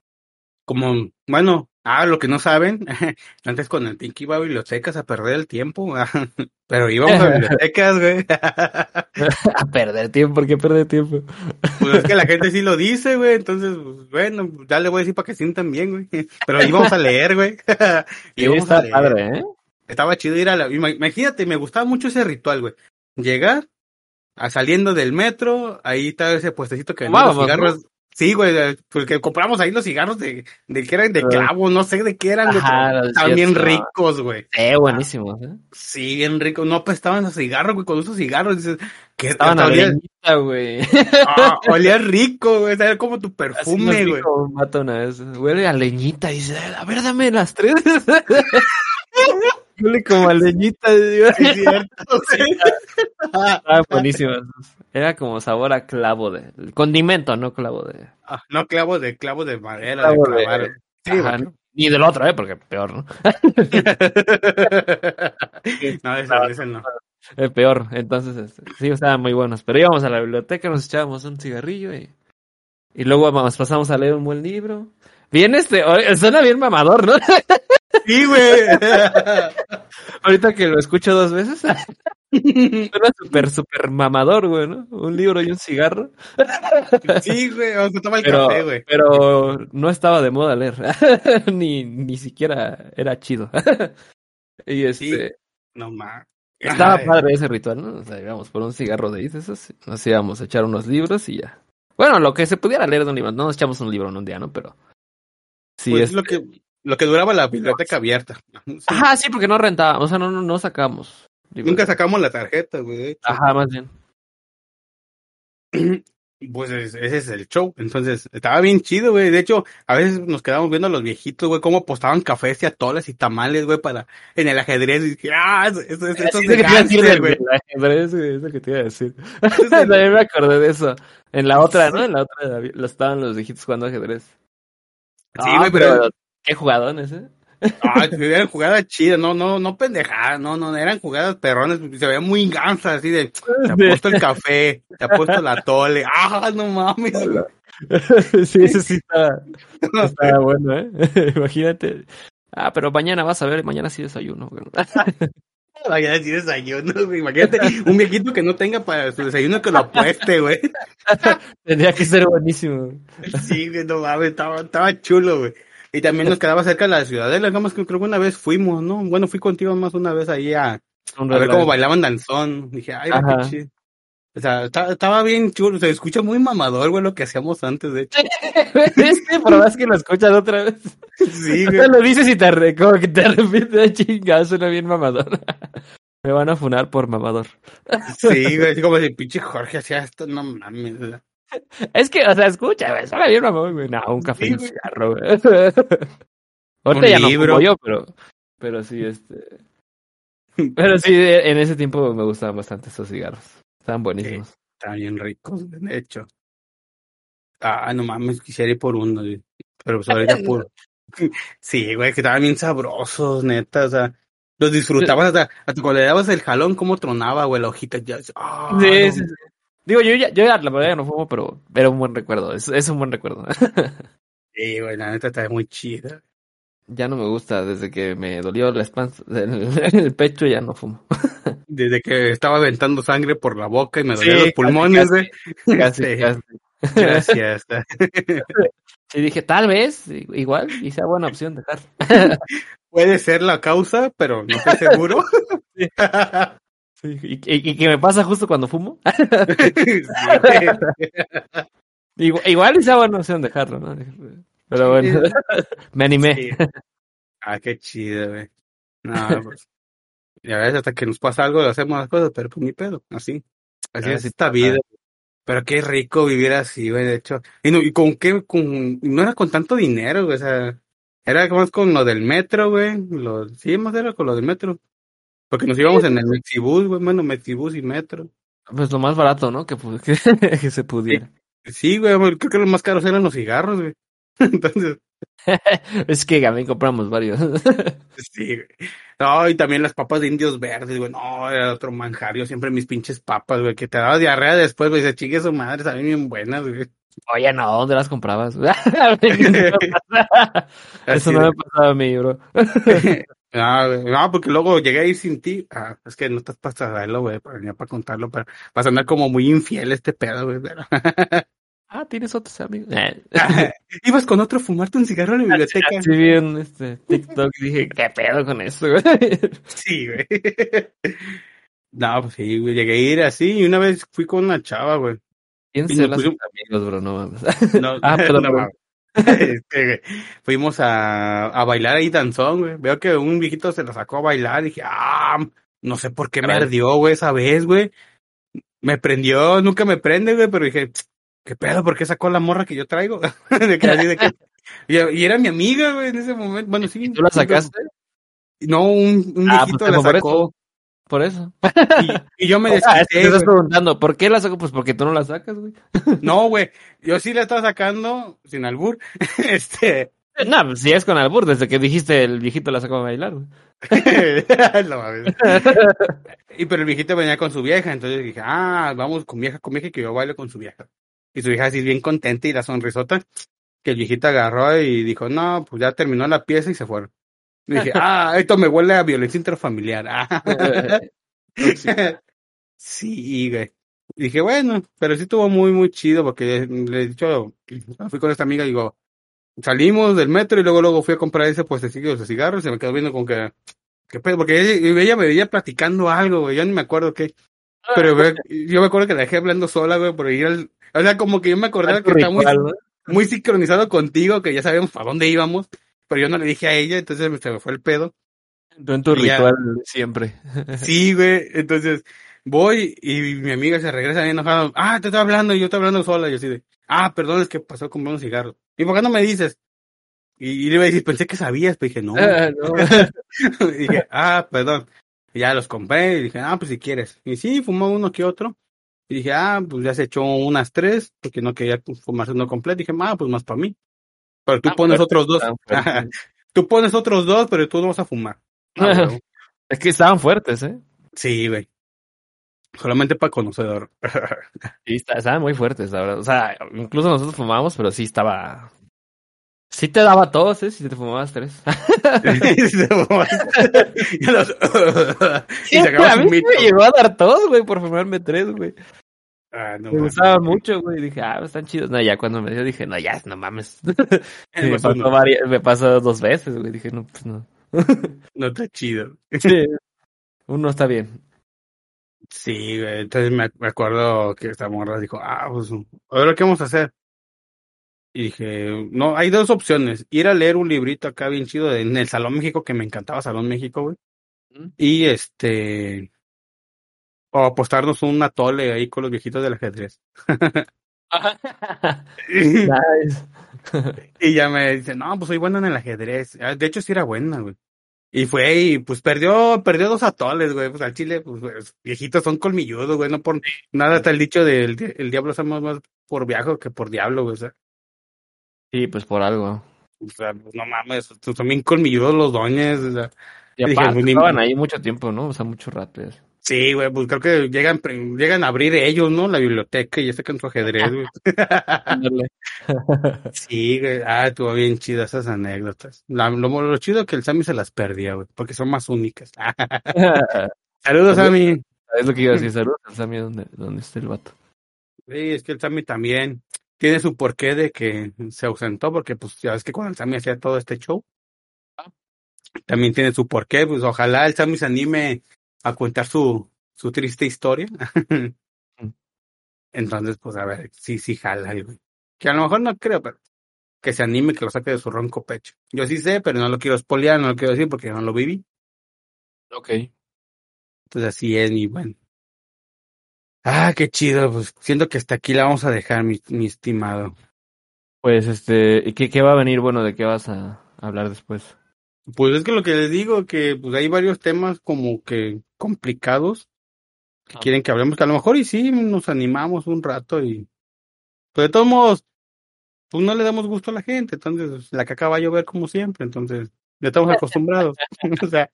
como, bueno, ah, lo que no saben, *laughs* antes con el Pinky iba a bibliotecas a perder el tiempo, *laughs* pero íbamos a bibliotecas, güey. *laughs* a perder tiempo, ¿por qué perder tiempo? pues es que la gente sí lo dice, güey, entonces, pues, bueno, ya le voy a decir para que sientan bien, güey. Pero íbamos a leer, güey. íbamos a leer. Padre, ¿eh? Estaba chido ir a la, imagínate, me gustaba mucho ese ritual, güey. Llegar, saliendo del metro, ahí está ese puestecito que vende los cigarros. Sí, güey, porque compramos ahí los cigarros de, de que eran de clavo, no sé de qué eran, estaban bien ricos, güey. Eh, buenísimos, ¿eh? Sí, bien ricos. No estaban a cigarros, güey, con esos cigarros dices, que estaban a leñita, güey. Ah, olía rico, güey, era como tu perfume, güey. Una vez, huele a leñita, dice, a ver, dame las tres. *laughs* Huele como a leñita. *laughs* Sí, cierto. Ah, buenísimo. Era como sabor a clavo de... Condimento, no clavo de... Ah, no clavo de clavo de madera, de clavar. Sí, Ni del otro, ¿eh? Porque peor, ¿no? *laughs* no, ese, no. Es peor. Entonces, este, sí, estaban muy buenos. Pero íbamos a la biblioteca, nos echábamos un cigarrillo y... Y luego nos pasamos a leer un buen libro. Bien este, suena bien mamador, ¿no? *laughs* Sí, güey. *laughs* Ahorita que lo escucho dos veces. *laughs* Suena súper, súper mamador, güey, ¿no? Un libro y un cigarro. *laughs* Sí, güey, o se toma el café, güey. Pero no estaba de moda leer. ni, ni siquiera era chido. y este. no más. Estaba padre ese ritual, ¿no? O sea, íbamos por un cigarro de esos, nos íbamos a echar unos libros y ya. Bueno, lo que se pudiera leer de un libro, no nos echamos un libro en un día, ¿no? Pero. Sí, pues es lo que lo que duraba la biblioteca abierta. Sí. Ajá, sí, porque no rentábamos, o sea, no, no, no sacamos. Nunca sacamos la tarjeta, güey. Ajá, más bien. *clears throat* Pues es- ese es el show. Entonces, estaba bien chido, güey. De hecho, a veces nos quedábamos viendo a los viejitos, güey, cómo postaban cafés y atoles y tamales, güey, para, en el ajedrez. Y dije, ah, eso, eso, eso, es de que te iba a decir gánster, del- güey. ajedrez, güey, es lo que te iba a decir. *laughs* *laughs* También me acordé de eso. En la otra, ¿no? En la otra estaban los viejitos jugando ajedrez. Sí, güey, pero- Qué jugadón ese. Ah, *laughs* eran jugadas chidas, no, no, no pendejadas, no, no, eran jugadas perrones, se veían muy gansas, así de, te apuesto el café, te apuesto la tole, ah, no mames. *laughs* sí, ese sí estaba, *laughs* estaba bueno, ¿eh? Imagínate. Ah, pero mañana vas a ver, mañana sí desayuno. güey. Vaya a decir desayuno, güey. Imagínate un viejito que no tenga para su desayuno que lo apueste, güey. Tendría que ser buenísimo. Sí, güey, no mames, estaba, estaba chulo, güey. Y también nos quedaba cerca de la ciudadela, digamos que creo que una vez fuimos, ¿no? Bueno, fui contigo más una vez ahí a, a ver cómo bailaban danzón. Dije, ay, qué chido. O sea, estaba bien chulo, se escucha muy mamador, güey, lo que hacíamos antes, de hecho. *laughs* Este, por más que lo escuchas otra vez. Sí, O güey. sea, lo dices y te como que te *laughs* arrepientes de chingazo, suena bien mamador. *laughs* Me van a funar por mamador. Sí, güey, así como si pinche Jorge hacía esto, no mames. Es que, o sea, escucha, güey, suena bien mamador, güey. No, un café Sí, y un cigarro, güey. *laughs* Ahorita Un ya no libro. fumo yo, pero, pero sí, este. Pero sí, en ese tiempo me gustaban bastante esos cigarros. Estaban buenísimos. Estaban bien ricos, de hecho. Ah, no mames, quisiera ir por uno, güey. Pero pues ahorita *laughs* por... Sí, güey, que estaban bien sabrosos, neta, o sea... Los disfrutabas hasta, hasta cuando le dabas el jalón, cómo tronaba, güey, la hojita. Ya, ah, Sí, no sí, sí. Digo, yo ya, yo ya la verdad ya no fumo, pero era un buen recuerdo. Es, es un buen recuerdo. *laughs* Sí, güey, la neta está muy chida. ya no me gusta. Desde que me dolió la espalda, *laughs* el, el pecho, ya no fumo. *laughs* Desde que estaba aventando sangre por la boca y me Sí, dolían los pulmones, güey. Casi, Sí, casi. Gracias. Sí, dije, tal vez, igual, y sea buena opción dejar. Puede ser la causa, pero no estoy seguro. Sí, y, y- y que me pasa justo cuando fumo. *laughs* Igual, igual y sea buena opción dejarlo, ¿no? Pero bueno, *laughs* me animé. Sí. Ah, qué chido, güey. No, pues. Y a veces hasta que nos pasa algo hacemos las cosas, pero pues ni pedo, así. Así Ah, es esta vida. Pero qué rico vivir así, güey, de hecho. Y, no, y con qué, con, no era con tanto dinero, güey, o sea, era más con lo del metro, güey. Lo, sí, más era con lo del metro. Porque nos íbamos en el Mexibus, güey, bueno, Mexibus y metro. Pues lo más barato, ¿no? Que, que, *laughs* que se pudiera. Sí, güey, creo que los más caros eran los cigarros, güey. *laughs* Entonces, *laughs* Es que también compramos varios. Sí, güey. No, y también las papas de indios verdes, güey. No, era otro manjar. Yo siempre mis pinches papas, güey, que te daba diarrea después, güey. Se chingue su madre, saben bien buenas, güey. Oye, no, ¿dónde las comprabas? Eso no me pasaba a mí, bro. No, güey, no, porque luego llegué a ir sin ti. Ah, es que no estás para saberlo, güey, para venir para contarlo, pero vas a andar como muy infiel este pedo, güey. pero- *laughs* Ah, tienes otros amigos. Eh. *laughs* Ibas con otro a fumarte un cigarro en la biblioteca. Sí, vi un este, TikTok y dije, ¿qué pedo con esto, güey? *laughs* Sí, güey. No, pues sí, güey. Llegué a ir así y una vez fui con una chava, güey. ¿Quién se pusimos- amigos, bro? No mames. No, Ah, perdón, no. Este, fuimos a, a bailar ahí danzón, güey. Veo que un viejito se la sacó a bailar y dije, ah, no sé por qué me ardió, güey, esa vez, güey. Me prendió, nunca me prende, güey, pero dije, ¿qué pedo? ¿Por qué sacó la morra que yo traigo? *laughs* de que así de que... Y, y era mi amiga, güey, en ese momento. Bueno, sí. ¿Tú la sacaste? No, un, un Ah, viejito pues, la como por sacó. Por eso. Y, y yo me *laughs* te desquité, estás preguntando, ¿por qué la saco? Pues porque tú no la sacas, güey. *laughs* No, güey, yo sí la estaba sacando sin albur. *laughs* este... No, pues si es con albur, desde que dijiste el viejito la sacó a bailar, güey. No y pero el viejito venía con su vieja, entonces dije, ah, vamos con vieja, con vieja y que yo baile con su vieja. Y su vieja así bien contenta y la sonrisota, que el viejito agarró y dijo, no, pues ya terminó la pieza y se fueron. Y dije, ah, esto me huele a violencia intrafamiliar. Ah. *laughs* sí, güey. Y dije, bueno, pero sí estuvo muy, muy chido porque le he dicho, fui con esta amiga y digo, salimos del metro y luego luego fui a comprar ese puestecillo de cigarros y se me quedó viendo con que, ¿qué pedo? Porque ella, ella me veía platicando algo, güey, yo ni me acuerdo qué. Pero güey, yo me acuerdo que la dejé hablando sola, güey, por ir al, o sea, como que yo me acordaba que estaba muy, muy sincronizado contigo, que ya sabíamos para dónde íbamos. Pero yo no le dije a ella, entonces se me fue el pedo. Tú en tu Y ya. ritual siempre. *laughs* Sí, güey, entonces voy y mi amiga se regresa bien enojada. Ah, te estoy hablando y yo estoy hablando sola. Y yo así de, ah, perdón, es que pasó a comprar unos cigarros. ¿Y por qué no me dices? Y, y le iba a decir, pensé que sabías, pero dije, no. *laughs* Ah, no. *laughs* y dije, ah, perdón. Y ya los compré y dije, ah, pues si quieres. Y sí, fumó uno que otro. Y dije, ah, pues ya se echó unas tres, porque no quería fumarse uno completo. dije, ah, pues más para mí. Pero tú Tan pones otros dos. *laughs* tú pones otros dos, pero tú no vas a fumar. Ah, *laughs* bueno. Es que estaban fuertes, ¿eh? Sí, güey. Solamente para conocedor. *laughs* Sí, está- estaban muy fuertes, la verdad. O sea, incluso nosotros fumábamos, pero sí estaba. Sí te daba tos, ¿eh? Si te fumabas tres. y los- y a sacabas mí un sí mito. me llegó a dar tos, güey, por fumarme tres, güey. Ah, no Me mames. gustaba mucho, güey. Dije, ah, están chidos. No, ya cuando me dio, dije, no, ya, no mames. Es *laughs* *laughs* me, pasó uno. varias- me pasó dos veces, güey. Dije, no, pues no. *laughs* No está chido. Sí. Uno está bien. Sí, güey. Entonces me, me acuerdo que esta morra dijo, ah, pues, a ver qué vamos a hacer. Y dije, no, hay dos opciones. Ir a leer un librito acá bien chido en el Salón México, que me encantaba Salón México, güey. ¿Mm? Y este, o apostarnos un atole ahí con los viejitos del ajedrez. *laughs* Y ya me dice, no, pues soy buena en el ajedrez. Ah, De hecho, sí era buena, güey. Y fue y pues perdió, perdió dos atoles, güey. Pues al chile, pues viejitos son colmilludos, güey. No por nada está el dicho del di- el diablo es más, más por viejo que por diablo, güey. O sea, Sí, pues por algo. o sea, pues, no mames, son bien colmilludos los doñes. O sea, Y aparte, pues, estaban ahí mucho tiempo, ¿no? O sea, mucho rato. ya. Sí, güey, pues creo que llegan, llegan a abrir ellos, ¿no? La biblioteca y ya sacan su ajedrez, güey. *laughs* *laughs* Sí, güey. Ah, estuvo bien chidas esas anécdotas. La- lo, lo chido que el Sammy se las perdía, güey, porque son más únicas. *laughs* Saludos, Sammy. es lo que iba a decir. Saludos al Sammy, ¿dónde, dónde está el vato? Sí, es que el Sammy también tiene su porqué de que se ausentó, porque pues ya ves que cuando el Sammy hacía todo este show, también tiene su porqué, pues ojalá el Sammy se anime a contar su, su triste historia. *laughs* Entonces, pues a ver, sí, sí jala, güey. Que a lo mejor no creo, pero que se anime, que lo saque de su ronco pecho. Yo sí sé, pero no lo quiero spoilear, no lo quiero decir porque no lo viví. Ok. Entonces así es, mi bueno. Ah, qué chido, pues siento que hasta aquí la vamos a dejar, mi, mi estimado. Pues, este, ¿y qué, qué va a venir? Bueno, ¿de qué vas a hablar después? Pues es que lo que les digo, que pues hay varios temas como que complicados que Ah. quieren que hablemos, que a lo mejor y sí nos animamos un rato y... Pero de todos modos, pues no le damos gusto a la gente, entonces la caca va a llover como siempre, entonces ya estamos acostumbrados. *laughs* o sea,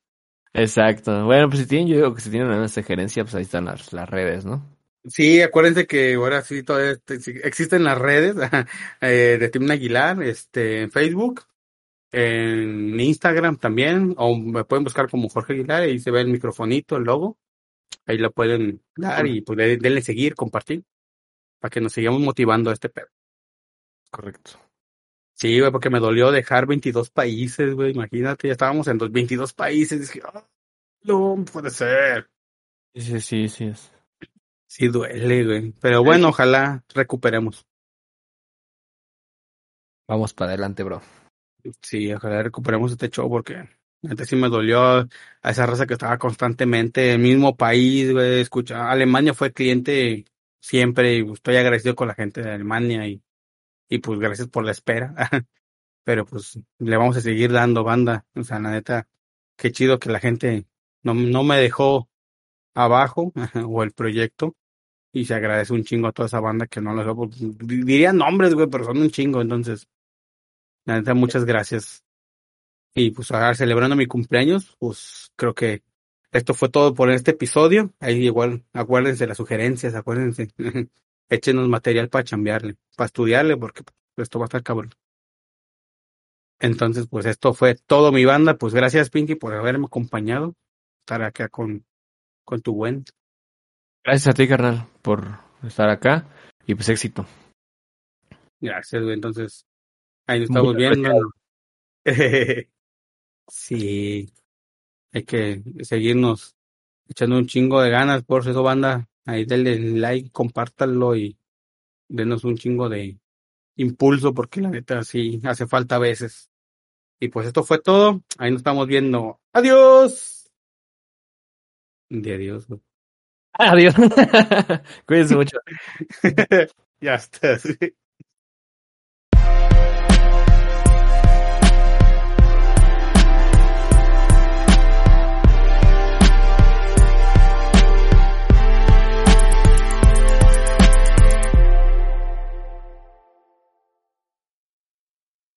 Exacto. Bueno, pues si tienen, yo digo que si tienen una sugerencia, pues ahí están las, las redes, ¿no? sí, acuérdense que ahora sí todavía este, existen las redes *laughs* eh, de Tim Aguilar, este, en Facebook, en Instagram también, o me pueden buscar como Jorge Aguilar, ahí se ve el microfonito, el logo, ahí lo pueden dar y pues de- denle seguir, compartir, para que nos sigamos motivando a este pedo. Correcto. Sí, güey, porque me dolió dejar 22 países, güey, imagínate, ya estábamos en los 22 países, dije, "Ah, no puede ser. Sí, sí, sí, sí. es. Sí duele, güey, pero bueno, ojalá recuperemos. Vamos para adelante, bro. Sí, ojalá recuperemos este show porque antes sí me dolió a esa raza que estaba constantemente en el mismo país, güey, escucha, Alemania fue cliente siempre y estoy agradecido con la gente de Alemania y, y pues gracias por la espera. *laughs* Pero pues le vamos a seguir dando banda, o sea, la neta, qué chido que la gente no, no me dejó abajo *laughs* o el proyecto y se agradece un chingo a toda esa banda que no lo dejó, pues, diría nombres, güey, pero son un chingo, entonces la neta, muchas gracias. Y pues ahora celebrando mi cumpleaños, pues creo que esto fue todo por este episodio. Ahí igual, acuérdense las sugerencias, acuérdense. *laughs* Échenos material para chambearle, para estudiarle, porque esto va a estar cabrón. Entonces, pues esto fue todo mi banda. Pues gracias, Pinky, por haberme acompañado. Estar acá con, con tu buen. Gracias a ti, carnal, por estar acá y pues éxito. Gracias, güey. Entonces, ahí nos estamos viendo. *laughs* sí, hay que seguirnos echando un chingo de ganas por eso, banda. Ahí denle like, compártanlo y denos un chingo de impulso porque la neta sí hace falta a veces. Y pues esto fue todo. Ahí nos estamos viendo. Adiós. De adiós. güey. Adiós. *laughs* Cuídense mucho. *laughs* ya estás. güey.